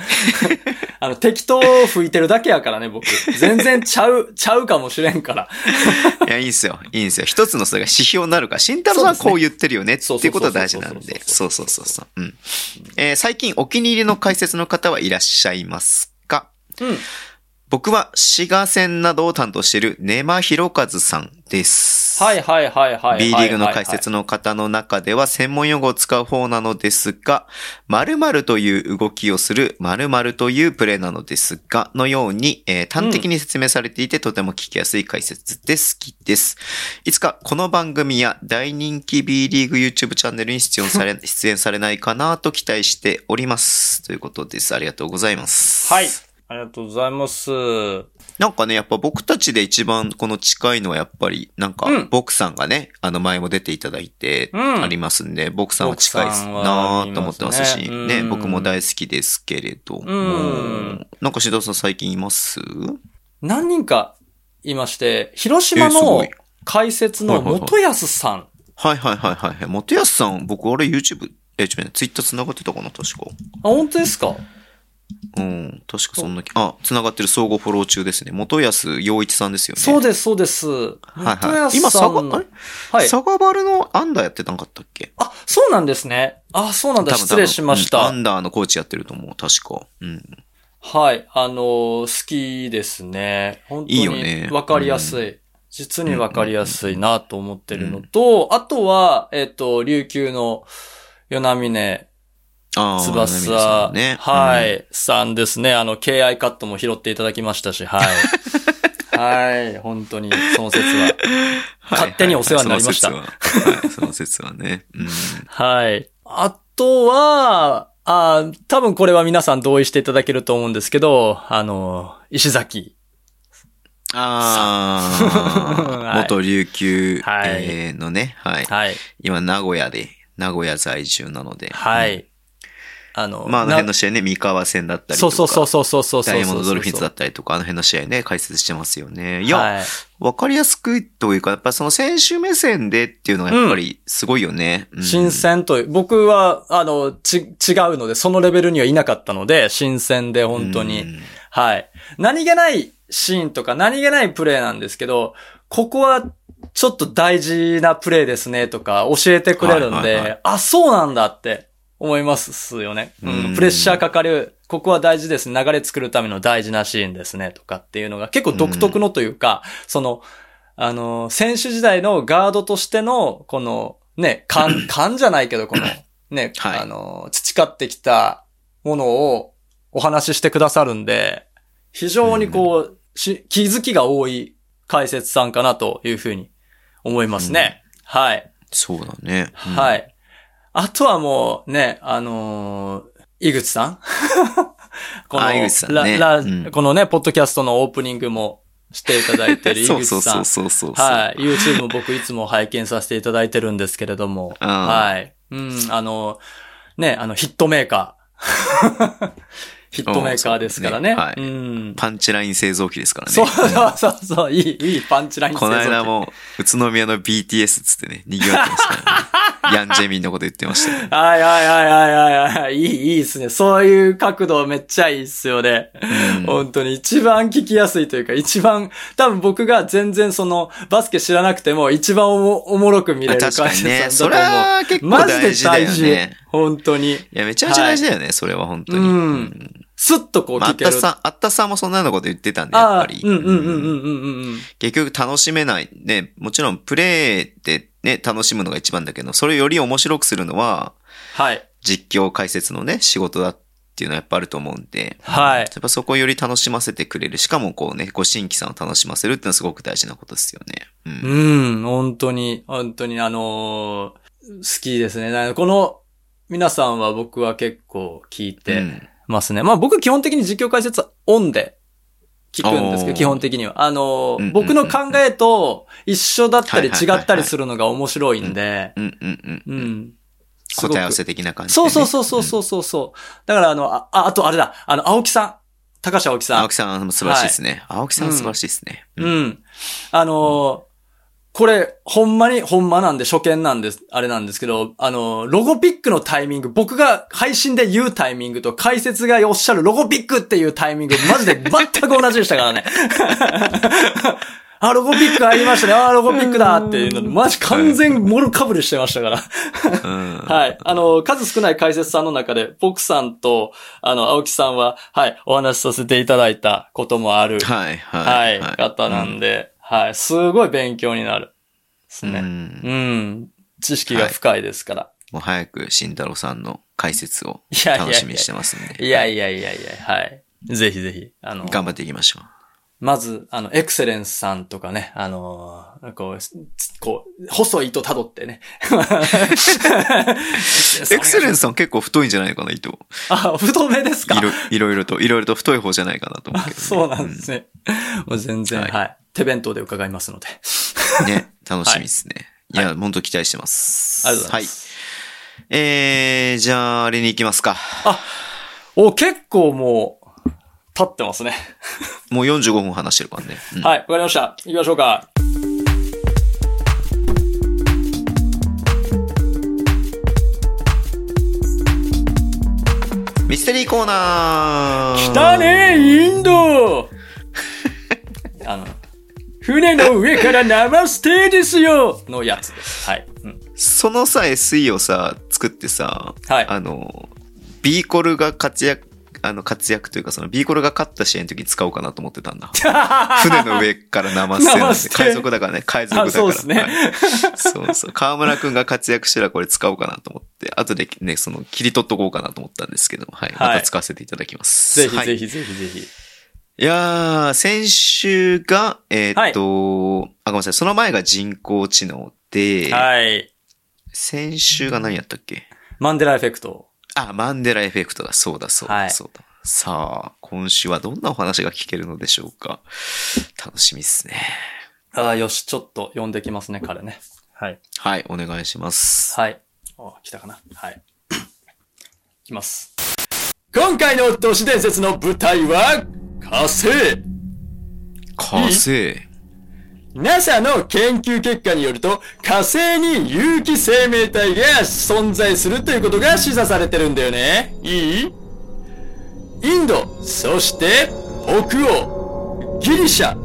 あの、適当吹いてるだけやからね、僕。全然ちゃう、ちゃうかもしれんから。いや、いいんすよ。いいんすよ。一つのそれが指標になるから、慎太郎さんはこう言ってるよねっていうことは大事なんで。そうそうそうそう。うん。えー最近お気に入りの解説の方はいらっしゃいますか？うん。僕は滋賀戦などを担当している根間博和さんです。はいはいはいはい。B リーグの解説の方の中では専門用語を使う方なのですが、〇〇という動きをする〇〇というプレーなのですが、のように、えー端的に説明されていて、とても聞きやすい解説で好きです。いつかこの番組や大人気 B リーグ YouTube チャンネルに出演され、出演されないかなと期待しております。ということです。ありがとうございます。はい。ありがとうございます。なんかね、やっぱ僕たちで一番この近いのはやっぱり、なんかうん、僕さんがね、あの前も出ていただいて、うん。ありますんで、僕さんは近いなぁと思ってますし、ね。ね、うん。僕も大好きですけれども、うん。なんか志田さん最近います？何人かいまして、広島の解説の元安さん。はいはいはいはい。元安さん、僕あれ YouTube、え、ちょツイッター繋がってたかな、確か。あ、本当ですか？うん。確かそんな気、あ、繋がってる相互フォロー中ですね。元安洋一さんですよね。そうです、そうです。はい元はい。安今、さんのサガ、あれ？はい。サガバルのアンダーやってたんかったっけ？あ、そうなんですね。あ、そうなんだ。失礼しました。うんアンダーのコーチやってると思う。確か。うん。はい。あのー好きですね。本当いいよねにわかりやすい。実にわかりやすいなと思ってるのと、あとは、えっ、と、琉球の与那峰ああ、翼、ね。はうん。い、さんですね。あの、KI カットも拾っていただきましたし、はい。はい、本当に、その説は。勝手にお世話になりましたはいはいはいその説はね。うん。はい。あとは、あ多分これは皆さん同意していただけると思うんですけど、あの、石崎。あ はいあ、元琉球のね、はい。はい。今、名古屋で、名古屋在住なので。はい。あの、まあ、あのな辺の試合ね、三河戦だったりとか。そうそうそうそうそう。ダイヤモンドドルフィンズだったりとか、あの辺の試合ね、解説してますよね。いや、はい。わかりやすくというか、やっぱその選手目線でっていうのがやっぱりすごいよね。うん新鮮という、僕は、あの、ち、違うので、そのレベルにはいなかったので、新鮮で本当に。うんはい。何気ないシーンとか何気ないプレーなんですけど、ここはちょっと大事なプレーですねとか教えてくれるんで、あ、そうなんだって思いますよね。うんうんプレッシャーかかる、ここは大事ですね。流れ作るための大事なシーンですねとかっていうのが結構独特のというか、その、あの、選手時代のガードとしての、この、ね、勘、勘じゃないけど、この、ね、はいあの、培ってきたものをお話ししてくださるんで、非常にこう、し気づきが多い解説さんかなというふうに思いますね。はい。そうだね。うんはい。あとはもうね、あのー井口さん このあ井口さんねララうんこのね、ポッドキャストのオープニングもしていただいてる井口さん。そうそうそうそう。はい。YouTube も僕いつも拝見させていただいてるんですけれども。うんはい。うん、あの、ね、あの、ヒットメーカー。ヒットメーカーですからね。うんそうですねうん。パンチライン製造機ですからね。そうそうそうそう、いい、いいパンチラインこの間製造機も、宇都宮の BTS つってね、賑わってますからね。ヤンジェミンのこと言ってましたよ。はいはいはいはいはいはい。いい、いいっすね。そういう角度めっちゃいいっすよね。うん本当に一番聞きやすいというか、一番、多分僕が全然その、バスケ知らなくても一番おもおもろく見れる確かにね。解説それさんだと思う。は結構マジで大事。本当に。いや、めちゃめちゃ大事だよね、それは本当に。うんスッとこうまあ、あ聞ける。ったさん、あったさんもそんなようなこと言ってたんで、やっぱり。うんうんうんうんうんうんうん。結局楽しめない。ね、もちろんプレーってね、楽しむのが一番だけど、それをより面白くするのは、はい。実況解説のね、仕事だっていうのはやっぱあると思うんで。はいやっぱそこをより楽しませてくれる。しかもこうね、ご新規さんを楽しませるっていうのはすごく大事なことですよね。うん。うん、本当に、本当にあのー好きですね。なこの、皆さんは僕は結構聞いてうんますね。まあ僕基本的に実況解説はオンで聞くんですけど、基本的には。あのーうんうんうん僕の考えと一緒だったり違はいはいはいはいったりするのが面白いんで、うんうんうん。うん。答え合わせ的な感じで、そうね。そうそうそうそうそうそう。だからあの、あ、ああとあれだ、あの、青木さん。高橋青木さん青。木さんも素晴らしいですね。青木さん素晴らしいですね。う。ん。あのーこれ、ほんまに、ほんまなんで、初見なんです、あれなんですけど、あのーロゴピックのタイミング、僕が配信で言うタイミングと解説がおっしゃるロゴピックっていうタイミング、マジで全く同じでしたからね。あ、ロゴピックありましたね。あ、ロゴピックだっていうので、マジ完全モルかぶりしてましたから。うん。はい。あの、数少ない解説さんの中で、僕さんと、あの、青木さんは、はい、お話しさせていただいたこともある、はい、はい。はい、方なんで、はい、すごい勉強になる。ですうん。ね。うんうん。知識が深いですから。もう早く慎太郎さんの解説を楽しみにしてますんで。いやいやいやいや、はい。ぜひぜひ、あの、頑張っていきましょう。まず、あの、エクセレンスさんとかね、あのーこう、つこう、細い糸辿ってね。エクセレンスさん結構太いんじゃないかな、糸。あ、太めですか？いろいろいろと、いろいろと太い方じゃないかなと思うけど、ね。そうなんですね。もう全然、ははいい、手弁当で伺いますので。うんね、楽しみですね。い、や、本当期待してます。ありがとうございます。はい。えー、じゃあ、あれに行きますか。お、結構もう、立ってますね。もう45分話してるからね。うんはい、わかりました。行きましょうか。ミステリーコーナー来たねインド あの、船の上から生ステーですよのやつです。はい。うん、そのさ、SE をさ、作ってさ、はい。あの、ビーコルが活躍、あの、活躍というか、その、ビーコルが勝った試合の時に使おうかなと思ってたんだ。船の上から生捨てな海賊だからね、海賊だから。あそうですねはいそうそう。河村くんが活躍したらこれ使おうかなと思って、後でね、その、切り取っとこうかなと思ったんですけど、はい。はいまた使わせていただきます。はいぜひぜひぜひぜひ。いやー、先週が、えーっと、あ、ごめんなさい。その前が人工知能で、はい。先週が何やったっけ？マンデラエフェクト。あ、マンデラエフェクトだ。そうだ、そうだ、はいそうだ。さあ、今週はどんなお話が聞けるのでしょうか？楽しみっすね。ああ、よし、ちょっと読んできますね、彼ね。はい。はい、お願いします。はい。あ、来たかな？はい。いきます。今回の都市伝説の舞台は、火星火星。!NASA の研究結果によると、火星に有機生命体が存在するということが示唆されてるんだよね。いい？インド、そして北欧、ギリシャ、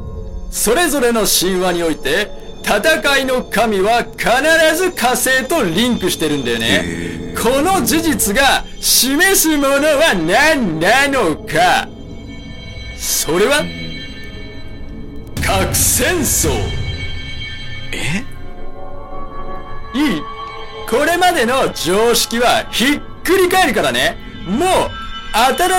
それぞれの神話において、戦いの神は必ず火星とリンクしてるんだよね。この事実が示すものは何なのかそれは核戦争。え？いいこれまでの常識はひっくり返るからね。もう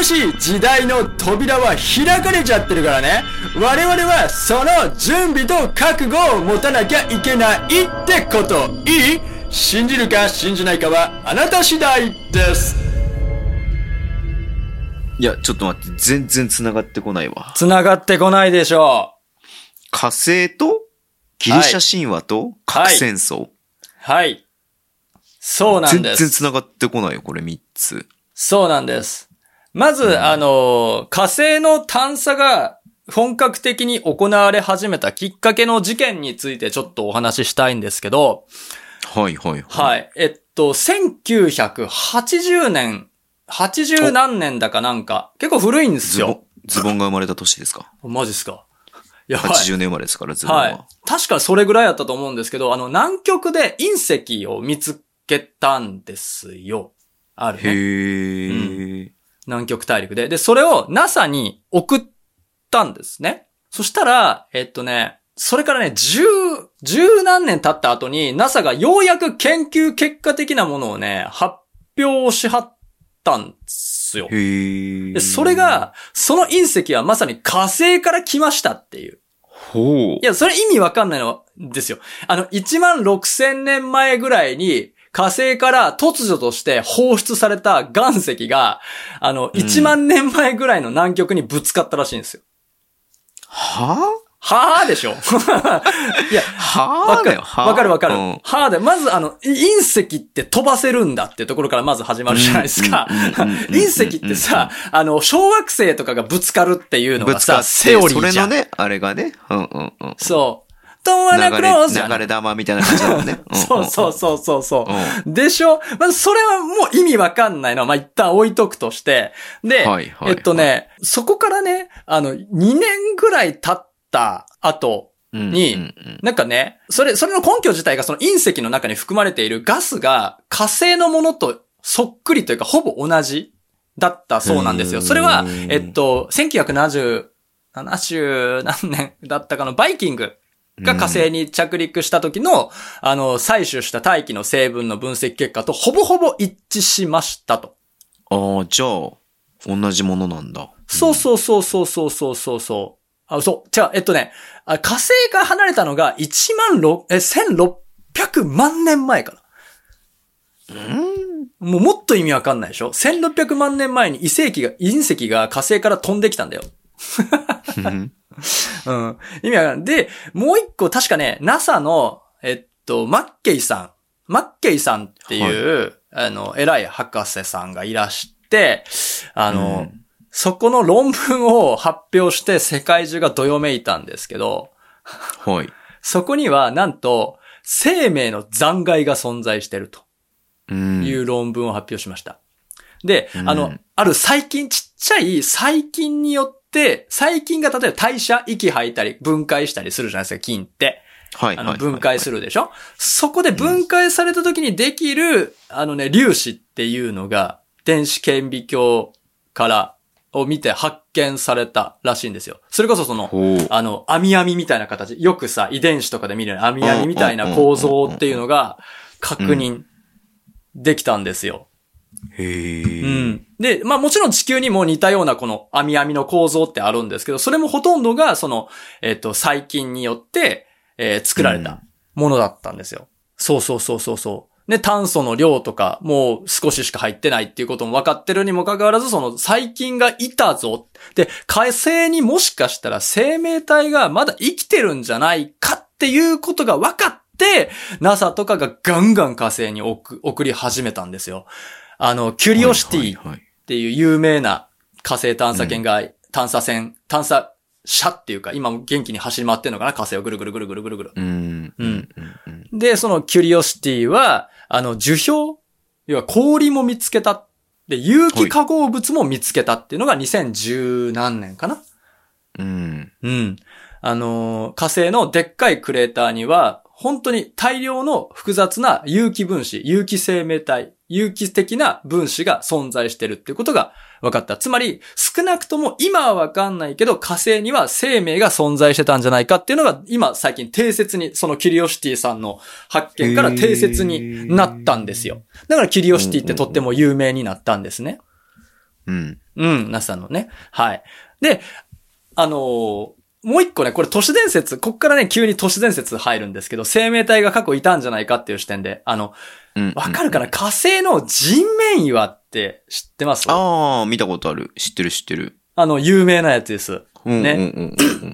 新しい時代の扉は開かれちゃってるからね。我々はその準備と覚悟を持たなきゃいけないってこと。いい？信じるか信じないかはあなた次第です。いや、ちょっと待って、全然繋がってこないわ。繋がってこないでしょ火星とギリシャ神話と核戦争、う。はい。そうなん全然です。繋がってこないよ、これ3つ。そうなんです。まず、あの、火星の探査が本格的に行われ始めたきっかけの事件についてちょっとお話ししたいんですけど、はい、はい、。はいい。えっと、1980年、80何年だかなんか、結構古いんですよズボン。、ズボンが生まれた年ですか？マジっすか？やばい。80年生まれですから、ズボンは。はい。確かそれぐらいだったと思うんですけど、あの、南極で隕石を見つけたんですよ。あるね。へー。南極大陸で。で、それを NASA に送ったんですね。そしたら、えっとね、それからね、十、十何年経った後に NASA がようやく研究結果的なものをね、発表しはったんですよ。へー。で、それ、が、その隕石はまさに火星から来ましたっていう。ほうい。や、それ意味わかんないのですよ。あの、1万6千年前ぐらいに、火星から突如として放出された岩石が、あの、うん1万年前ぐらいの南極にぶつかったらしいんですよ。ははぁでしょ いや、ぁはぁわかる。わかるわかる。うんはぁで、まずあの、い隕石って飛ばせるんだってところからまず始まるじゃないですか。隕石ってさ、あの、小惑星とかがぶつかるっていうのがさ、セオリーじゃん。それのね、あれがね、うんうんうん。そう。don't wanna 流 close じゃれ、ん流れ玉みたいな感じだもんね。そうそうそうそうそう。うんでしょ？まずそれはもう意味わかんないのは、まあ、一旦置いとくとして。で、はいはいはいえっとね、そこからね、あの、2年ぐらい経った後うん。にうんうんなんかね、それ、それの根拠自体がその隕石の中に含まれているガスが火星のものとそっくりというかほぼ同じだったそうなんですよ。うんそれは、えっと、1970、70何年だったかのバイキングが火星に着陸した時の、あの、採取した大気の成分の分析結果とほぼほぼ一致しましたと。ああ、じゃあ、同じものなんだ。そうそうそうそうそうそうそうあ、そう。じゃあ、えっとね、あ火星から離れたのが1万6、え、1600万年前かな。もうもっと意味わかんないでしょ ?1600 万年前に異星気が、隕石が火星から飛んできたんだよ。うん。うん。意味わかんない。で、もう一個確かね、NASA の、えっと、マッケイさん。マッケイさんっていう、あの、偉い博士さんがいらして、あの、うんそこの論文を発表して世界中がどよめいたんですけど、はい。そこにはなんと生命の残骸が存在しているとうん。いう論文を発表しました。で、うんあの、ある細菌、ちっちゃい細菌によって、細菌が例えば代謝、息吐いたり、分解したりするじゃないですか、菌って。はいはいはい。あの、分解するでしょ？そこで分解された時にできる、あのね、粒子っていうのが、電子顕微鏡から、を見て発見されたらしいんですよ。それこそその。あの、網網みたいな形。よくさ、遺伝子とかで見るような網網みたいな構造っていうのが確認できたんですよ。へえ。うん。で、まあもちろん地球にも似たようなこの網網の構造ってあるんですけど、それもほとんどがその、えっ、と、細菌によって、えー作られたものだったんですよ。そうそうそうそうそう。で、炭素の量とか、もう少ししか入ってないっていうことも分かってるにもかかわらず、その細菌がいたぞ。で、火星にもしかしたら生命体がまだ生きてるんじゃないかっていうことが分かって、NASA とかがガンガン火星に送送り始めたんですよ。あの、キュリオシティっていう有名な火星探査犬が、探査船、探査車っていうか、今も元気に走り回ってるのかな？火星をぐるぐるぐるぐるぐるぐる。うん。うん。で、そのキュリオシティは、あの、樹氷？要は氷も見つけた。で、有機化合物も見つけたっていうのが2010何年かな？うん。うん。あのー火星のでっかいクレーターには、本当に大量の複雑な有機分子、有機生命体、有機的な分子が存在してるっていうことが分かった。つまり、少なくとも今は分かんないけど、火星には生命が存在してたんじゃないかっていうのが、今最近定説に、そのキュリオシティさんの発見から定説になったんですよ。だからキュリオシティってとっても有名になったんですね。うん。うん、NASA のね。はい。で、あのーもう一個ね、これ都市伝説、こっからね、急に都市伝説入るんですけど、生命体が過去いたんじゃないかっていう視点で、あの、うん。わかるかな、火星の人面岩って知ってます？あああ、見たことある。知ってる知ってる。の、有名なやつです。うん。ね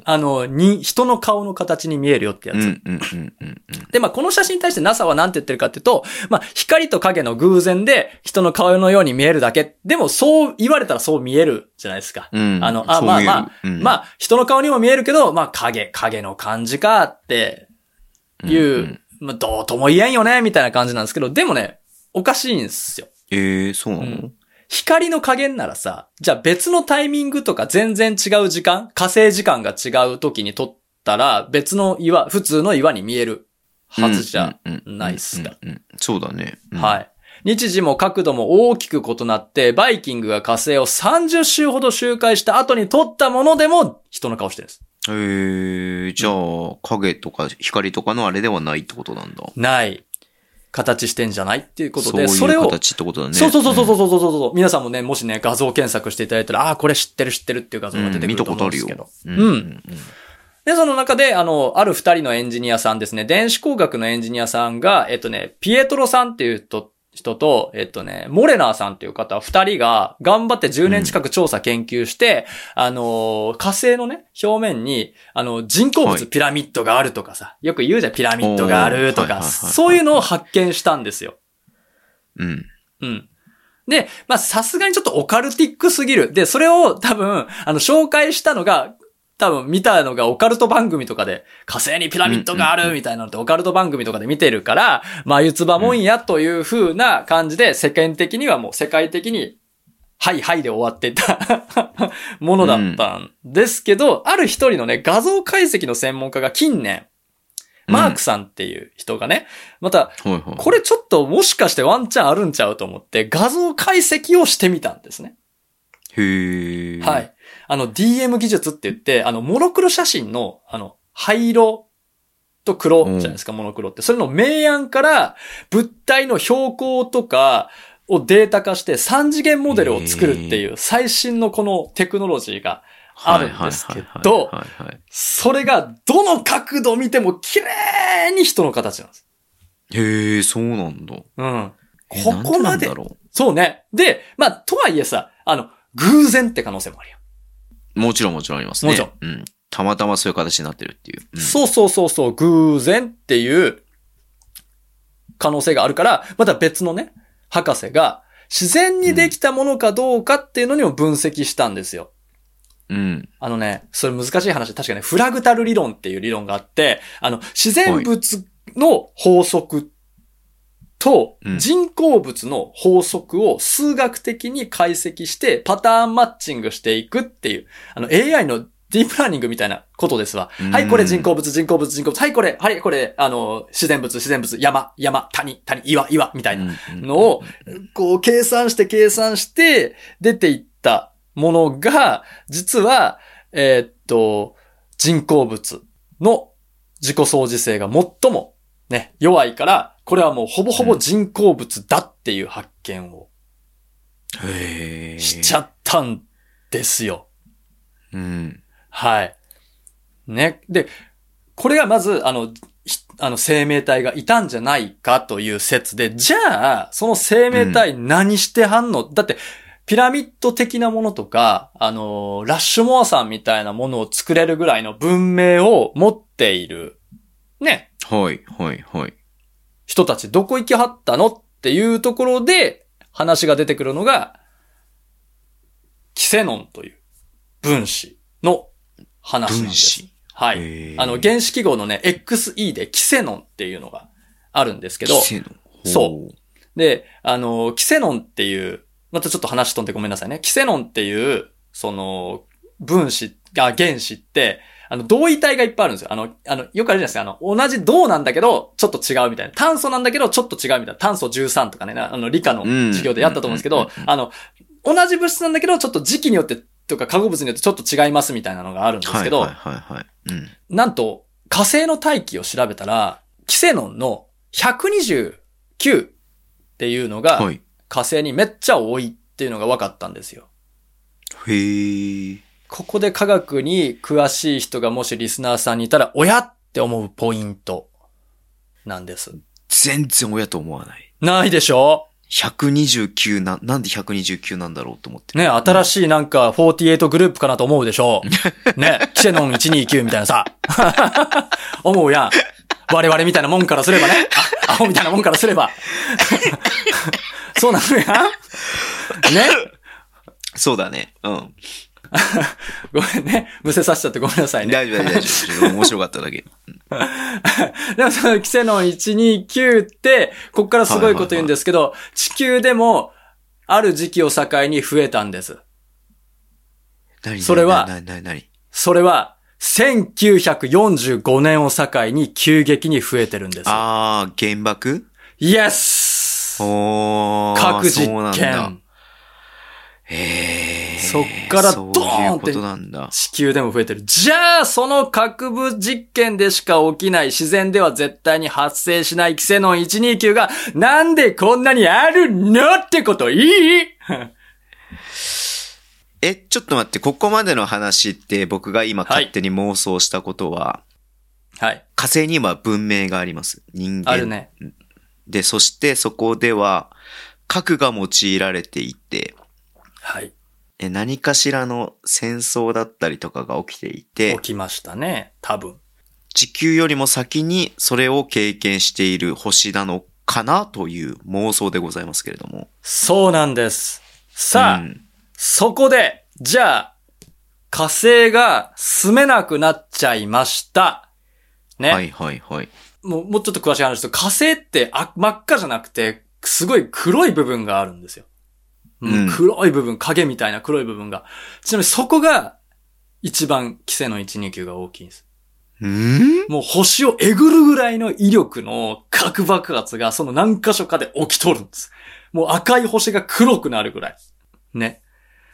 あの、に、人の顔の形に見えるよってやつ。うん。うんうんうんうん。で、まあ、この写真に対して NASA は何て言ってるかっていうと、まあ、光と影の偶然で人の顔のように見えるだけ。でも、そう言われたらそう見えるじゃないですか。うん。あの、あ、まあまあ、うんまあ、人の顔にも見えるけど、まあ、影、影の感じかっていう、うんうんまあ、どうとも言えんよね、みたいな感じなんですけど、でもね、おかしいんですよ。ええ、そうなの？うん光の加減ならさ、じゃあ別のタイミングとか全然違う時間、火星時間が違う時に撮ったら、別の岩、普通の岩に見えるはずじゃないっすか。うんうんうんうんそうだね。い。はい。日時も角度も大きく異なって、バイキングが火星を30周ほど周回した後に撮ったものでも人の顔してるんです。ええ、じゃあ、影とか光とかのあれではないってことなんだ。ない形してんじゃないっていうことで、それを。そういう形ってことだね。そうそうそうそうそうそうそう、うん、皆さんもね、もしね、画像検索していただいたら、ああ、これ知ってる知ってるっていう画像が出てくると思うんですけど。うん、見たことあるよ。うん。うんで、その中で、あの、ある二人のエンジニアさんですね、電子工学のエンジニアさんが、えっとね、ピエトロさんっていうと、人と、えっとね、モレナーさんっていう方、二人が頑張って10年近く調査研究して、あの、火星のね、表面に、あの、人工はい物ピラミッドがあるとかさ、よく言うじゃん、ピラミッドがあるとか、そういうのを発見したんですよ。うん。うん。で、まあ、さすがにちょっとオカルティックすぎる。で、それを多分、あの、紹介したのが、多分見たのがオカルト番組とかで、火星にピラミッドがあるみたいなのってオカルト番組とかで見てるから、まあ、ゆつばもんやという風な感じで、世間的にはもう世界的に、はいはいで終わっていた ものだったんですけど、ある一人のね、画像解析の専門家が近年、マークさんっていう人がね、また。これちょっともしかしてワンチャンあるんちゃうと思って画像解析をしてみたんですね。へえ。は。い。あの DM 技術って言って、あのモノクロ写真の、あの、灰色と黒じゃないですか、モノクロって。それの明暗から物体の標高とかをデータ化して3次元モデルを作るっていう最新のこのテクノロジーがあるんですけど。それがどの角度見ても綺麗に人の形なんです。へえ、そうなんだ。うん。えここまでそうね。で、まあ、とはいえさ、あの、偶然って可能性もあるよ。うもちろんもちろんありますね。もちろん。うん。たまたまそういう形になってるっていう。うんそうそうそうそう、偶然っていう可能性があるから、また別のね、博士が自然にできたものかどうかっていうのにも分析したんですよ。うん。あのね、それ難しい話で確かね、フラグタル理論っていう理論があって、あの、自然物の法則とうん。人工物の法則を数学的に解析してパターンマッチングしていくっていう、あの AI のディープラーニングみたいなことですわ。うん。はい、これ人工物、人工物、人工物。はい、これ、はい、これ、あの、自然物、自然物、山、山、谷、谷、岩、岩、みたいなのを、こう、計算して計算して、出ていったものが、実は、えーっと、人工物の自己相似性が最もね、弱いから、これはもうほぼほぼ人工物だっていう発見をしちゃったんですよ。うん。はい。ね。で、これがまず、あの、ひあの、生命体がいたんじゃないかという説で、じゃあ、その生命体何してはんの、だって、ピラミッド的なものとか、あの、ラッシュモア山みたいなものを作れるぐらいの文明を持っている、ね、はい、はい、はい。人たちどこ行きはったのっていうところで話が出てくるのが、キセノンという分子の話なんです。分子。はい。あの、原子記号のね、XE でキセノンっていうのがあるんですけど、キセノそうで、あの、キセノンっていう、またちょっと話飛んでごめんなさいね。キセノンっていう、その、分子、が原子って、あの、同位体がいっぱいあるんですよ。あの、あの、よくあるじゃないですか。あの、同じ銅なんだけど、ちょっと違うみたいな。炭素なんだけど、ちょっと違うみたいな。炭素13とかね、あの、理科の授業でやったと思うんですけどあの、同じ物質なんだけど、ちょっと時期によって、とか化合物によってちょっっと違いますみたいなのがあるんですけど、はい、はい、はい、はい。うん。なんと、火星の大気を調べたら、キセノンの129っていうのが、はい。火星にめっちゃ多いっていうのが分かったんですよ。へー。ここで科学に詳しい人がもしリスナーさんにいたら、おやって思うポイントなんです。全然親と思わない。ないでしょ？129な、なんで129なんだろうと思って。ね、新しいなんか48グループかなと思うでしょ？ね、キセノン129みたいなさ。思うやん。我々みたいなもんからすればね。あ、アホみたいなもんからすれば。そうなのやん。ね？そうだね。うん。ごめんね。むせさせちゃってごめんなさいね。大丈夫、大丈夫。面白かっただけ。でもそのキセノン129って、こっからすごいこと言うんですけど、地球でも、ある時期を境に増えたんです。何それはそれは、1945年を境に急激に増えてるんです。あー、原爆？イエス。核実験。へー。そっからドーンって。地球でも増えてる。じゃあ、その核部実験でしか起きない自然では絶対に発生しないキセノン129がなんでこんなにあるのってこといい？え、ちょっと待って、ここまでの話って僕が今はい勝手に妄想したことは、はい。火星には文明があります。人間。あるね。で、そしてそこでは核が用いられていて、はい。え何かしらの戦争だったりとかが起きていて起、きましたね。多分。地球よりも先にそれを経験している星なのかなという妄想でございますけれども。そうなんです。さあ、うんそこで、じゃあ、火星が住めなくなっちゃいました。ね。はいはいはい。もう、もうちょっと詳しい話すると、火星ってあ真っ赤じゃなくて、すごい黒い部分があるんですよ。うん黒い部分、影みたいな黒い部分が。ちなみにそこが、一番、キセの129が大きいんです。うん？もう星をえぐるぐらいの威力の核爆発がその何箇所かで起きとるんです。もう赤い星が黒くなるぐらい。ね。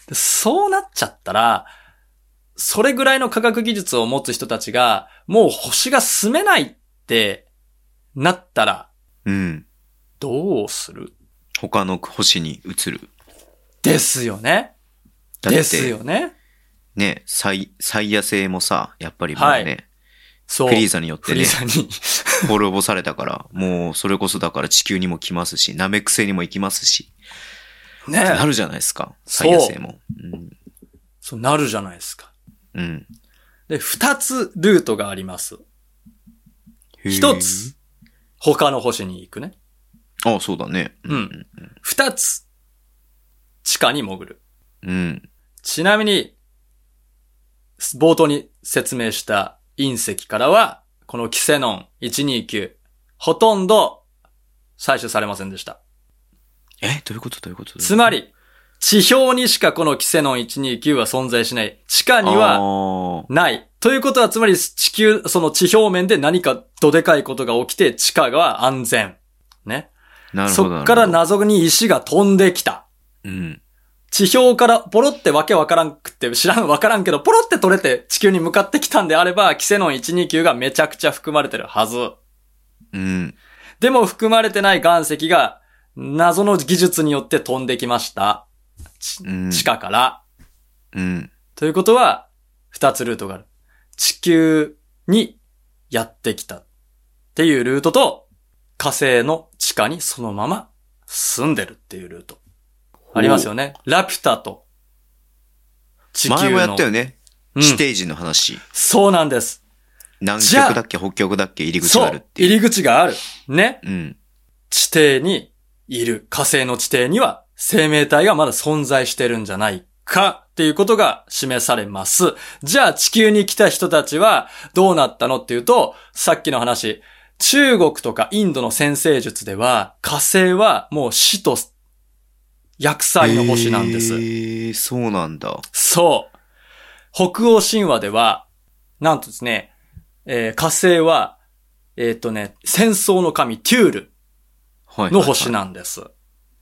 でそうなっちゃったら、それぐらいの科学技術を持つ人たちが、もう星が住めないってなったら、うん。どうする？他の星に移る。ですよね。だってですよね。ね、サイ、サイヤ星もさ、やっぱりもうね、はいそう。フリーザによってねフリー、ザに。滅ぼされたから、もうそれこそだから地球にも来ますし、ナメク星にも行きますし、ねなるじゃないですか、サそうイヤ星も。そうなるじゃないですか。うん。うん。で、二つルートがあります。一つ。他の星に行くね。あそうだね。うん。二つ。地下に潜る。うん。ちなみに、冒頭に説明した隕石からは、このキセノン129、ほとんど採取されませんでした。え？どういうこと？どういうこと？つまり、地表にしかこのキセノン129は存在しない。地下にはは、ない。ということは、つまり地球、その地表面で何かどでかいことが起きて、地下が安全。ね。なるほど。そっから謎に石が飛んできた。うん。地表からポロってわけわからんくって、知らんわからんけど、ポロって取れて地球に向かってきたんであれば、キセノン129がめちゃくちゃ含まれてるはず。うん。でも含まれてない岩石が、謎の技術によって飛んできました。ちうん地下から。うん。ということは、二つルートがある。地球にやってきたっていうルートと、火星の地下にそのまま住んでるっていうルート。ありますよね。ラピュタと、地球の。前もやったよね。うん地底人の話。そうなんです。南極だっけ？北極だっけ？入り口があるっ。ていう。入り口がある。ね。うん。地底にいる。火星の地底には生命体がまだ存在してるんじゃないかっていうことが示されます。じゃあ地球に来た人たちはどうなったのっていうと、さっきの話、中国とかインドの先生術では火星はもう死と薬剤の星なんです。へーそうなんだ。そう。北欧神話では、なんとですね、えー火星は、えっ、とね、戦争の神テュールはい。の星な。なんです。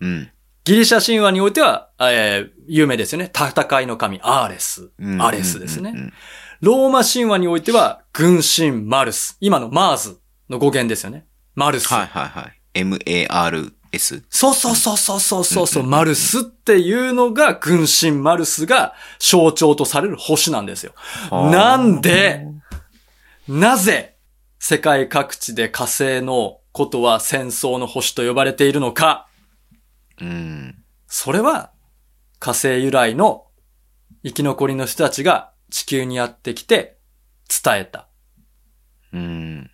うん。ギリシャ神話においては、えー有名ですよね。戦いの神アーレス。うんアレスですね。うんうんローマ神話においては、軍神マルス。今のマーズの語源ですよね。マルス。はいはいはい。M-A-R-S。そうそうそうそうそうそうそう、マルスっていうのが、軍神マルスが象徴とされる星なんですよ。なんで、なぜ、世界各地で火星のことは戦争の星と呼ばれているのか。うん。それは、火星由来の生き残りの人たちが地球にやってきて伝えた。うん。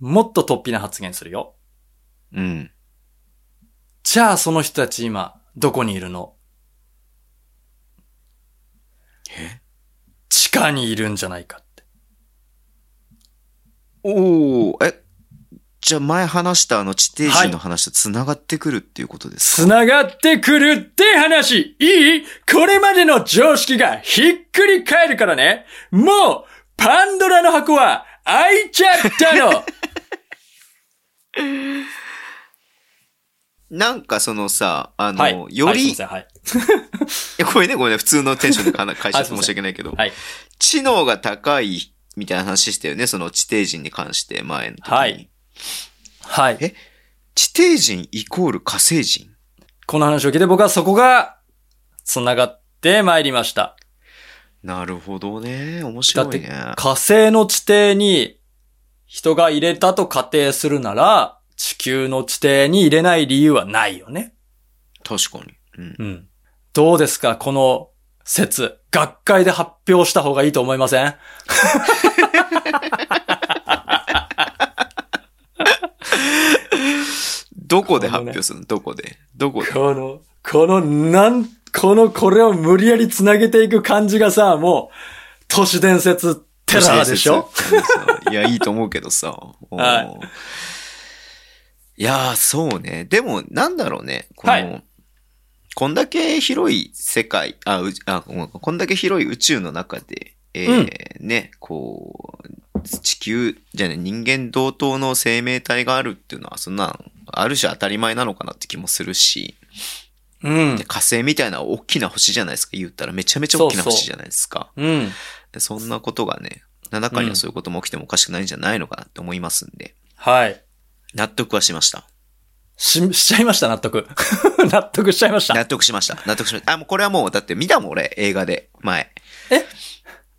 もっと突飛な発言するよ。うん。じゃあその人たち今、どこにいるの？え？地下にいるんじゃないかって。おー、え、じゃあ前話したあの地底人の話と繋がってくるっていうことですか、繋がってくるって話。いい？これまでの常識がひっくり返るからね。もう、パンドラの箱は開いちゃったの なんかそのさ、あの、はい。より、いはいすい ごめんね、ごめんね、普通のテンションでかな返しちゃってはい申し訳ないけど、はい。知能が高いみたいな話したよね、その地底人に関して、前の時に。はい。はい。え？地底人イコール火星人？この話を聞いて僕はそこが繋がってまいりました。なるほどね。面だ白いね。って火星の地底に人が入れたと仮定するなら地球の地底に入れない理由はないよね。確かに。うん。うん。どうですかこの説。学会で発表した方がいいと思いません？どこで発表するの？どこで？どこで？この、この、なん、この、これを無理やり繋げていく感じがさ、もう、都市伝説テラーでしょ？いや、いいと思うけどさ。はいいやー、そうね。でも、なんだろうね。この、はいこんだけ広い世界、あ、うあこんだけ広い宇宙の中で、えーね、こう、地球、じゃね、人間同等の生命体があるっていうのは、そんな、ある種当たり前なのかなって気もするし、うんで。火星みたいな大きな星じゃないですか、言ったらめちゃめちゃ大きな星じゃないですか。うん。でそんなことがね、中にはそういうことも起きてもおかしくないんじゃないのかなって思いますんで、はい。納得はしました。し、しちゃいました、納得。納得しちゃいました。納得しました。納得しました。あ、もうこれはもう、だって見たもん俺、映画で、前。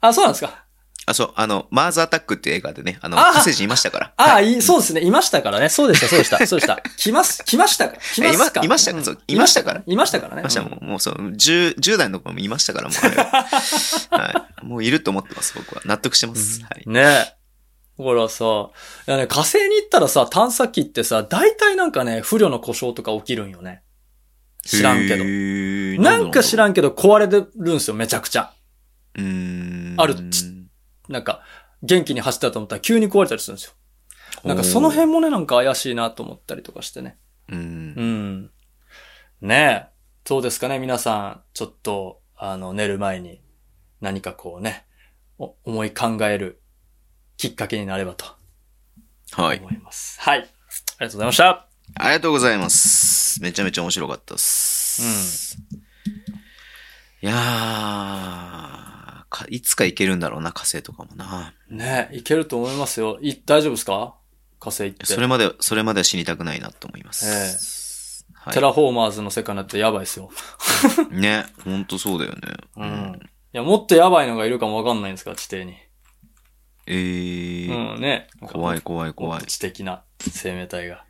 あ、そうなんですか？あ、そう、あの、マーズアタックっていう映画でね、あの、あ火星人いましたから。あ、はいい、そうですね。いましたからね。そうでした、そうでした、そうでした。来ます、来ましたか 来ますか？いまいましたうんそういましたからいましたからね。いました、うんもう、もうそう、10、10代の子もいましたから、もうは。はい。もういると思ってます、僕は。納得してます。はい。ねえ。だからさ、いやね、火星に行ったらさ、探査機ってさ、大体なんかね、不慮の故障とか起きるんよね。知らんけど。どなんか知らん。んけど壊れてるんすよ、めちゃくちゃ。うーん。あるちなんか、元気に走ったと思ったら急に壊れたりするんですよ。なんかその辺もね、なんか怪しいなと思ったりとかしてね。うん。うん。ねえ。そうですかね、皆さん、ちょっと、あの、寝る前に何かこうね、お思い考えるきっかけになればとはい。思います。はい。ありがとうございました。ありがとうございます。めちゃめちゃ面白かったっす。いやーか、いつか行けるんだろうな、火星とかもな。ねえ、いけると思いますよ。い、大丈夫ですか？火星行って。それまで、それまでは死にたくないなと思います。はいテラフォーマーズの世界になってやばいですよ。ね、ほんとそうだよね。うん。いや、もっとやばいのがいるかもわかんないんですから、地底に。えー、うん、ね。怖い怖い怖い。知的な生命体が。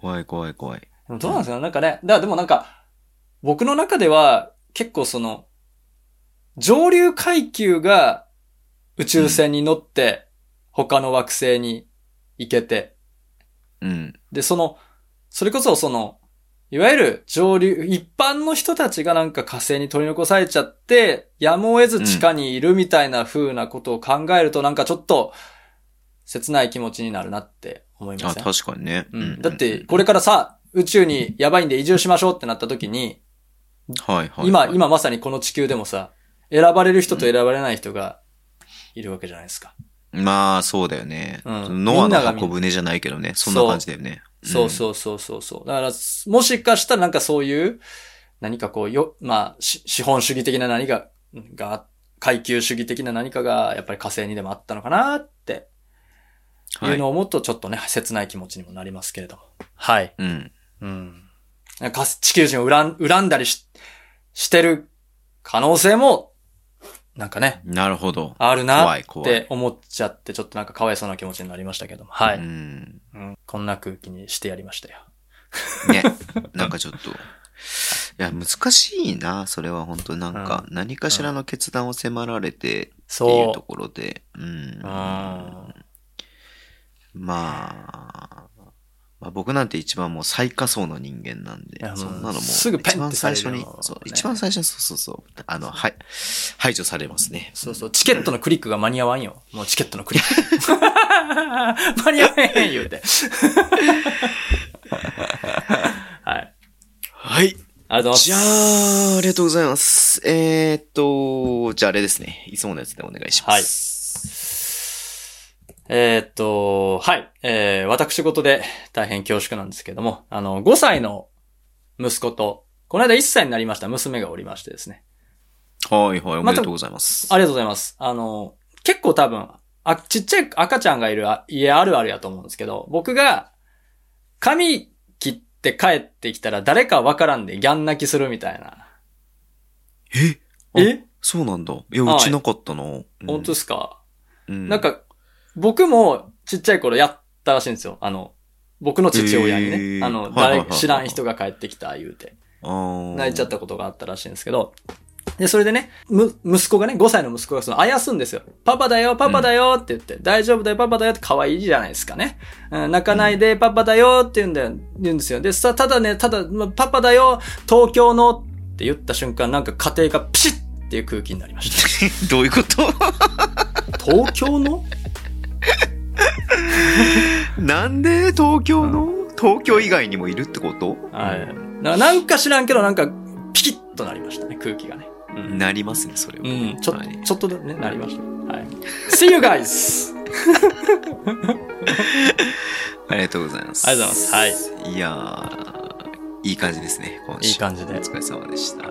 怖い怖い怖い。でもどうなんですか？なんかね、だからでもなんか、僕の中では結構その、上流階級が宇宙船に乗って他の惑星に行けて、うん。で、その、それこそその、いわゆる上流、一般の人たちがなんか火星に取り残されちゃって、やむを得ず地下にいるみたいな風なことを考えるとなんかちょっと、切ない気持ちになるなって思いまあ、すね。確かにね。うん。だって、これからさ、宇宙にやばいんで移住しましょうってなった時に、はいはい。今、今まさにこの地球でもさ、選ばれる人と選ばれない人がいるわけじゃないですか。まあ、そうだよね。うんノアの箱舟じゃないけどね。そんな感じだよね。そうそうそうそうそう。だから、もしかしたらなんかそういう、何かこうよ、まあ、し資本主義的な何かが、階級主義的な何かが、やっぱり火星にでもあったのかなってい。いうのを思うと、ちょっとね、切ない気持ちにもなりますけれども。はい。うん。うん。か地球人を恨ん恨んだりし、してる可能性も、なんかね、なるほど。あるなって思っちゃって、ちょっとなんかかわいそうな気持ちになりましたけども。はい。うん。うんこんな空気にしてやりましたよ。ね。なんかちょっと。いや、難しいな。それは本当なんか、何かしらの決断を迫られて、っていうそところで。うん。う。うん。まあ、まあ、僕なんて一番もう最下層の人間なんでそんなのもうすぐペンって一番最初にそう、ね一番最初に、そうそうそう、あの、はい、排除されますね。そうそう。チケットのクリックが間に合わんよ。もうチケットのクリック。間に合わへん言うて。はい。はい。ありがとうございます。じゃあ、ありがとうございます。えーっと、じゃああれですね。いつものやつでお願いします。えーっと、はい。えー、私事で大変恐縮なんですけども、あの、5歳の息子と、この間1歳になりました娘がおりましてですね。はいはい、おめでとうございます。ありがとうございます。あの、結構多分、あ、ちっちゃい赤ちゃんがいるあ家あるあるやと思うんですけど、僕が、髪切って帰ってきたら誰かわからんでギャン泣きするみたいな。え？え？そうなんだ。いや、はいうちなかったな。うん本当ですか、うんなん、か、僕もちっちゃい頃やったらしいんですよ。あの、僕の父親にね。へーあの、誰、知らん人が帰ってきた言うて、泣泣いちゃったことがあったらしいんですけど、で、それでね、む、息子がね、5歳の息子がその、あやすんですよ。パパだよ、パパだよって言って、大丈夫だよ、パパだよって可愛いじゃないですかね。うん、泣かないで、パパだよって言うんだよ、言うんですよ。で、さ、ただね、ただ、まパパだよ、東京のって言った瞬間、なんか家庭がピシッっていう空気になりました。どういうこと？東京の？なんで東京の？東京以外にもいるってこと？はい。ななんか知らんけど、なんか、ピキッとなりましたね、空気がね。うん。なりますね、それは。うん、ちょっと、はいちょっとだね、なりました。はい。See you guys! ありがとうございます。ありがとうございます。はい。いやー、いい感じですね、今週。いい感じでお疲れ様でした。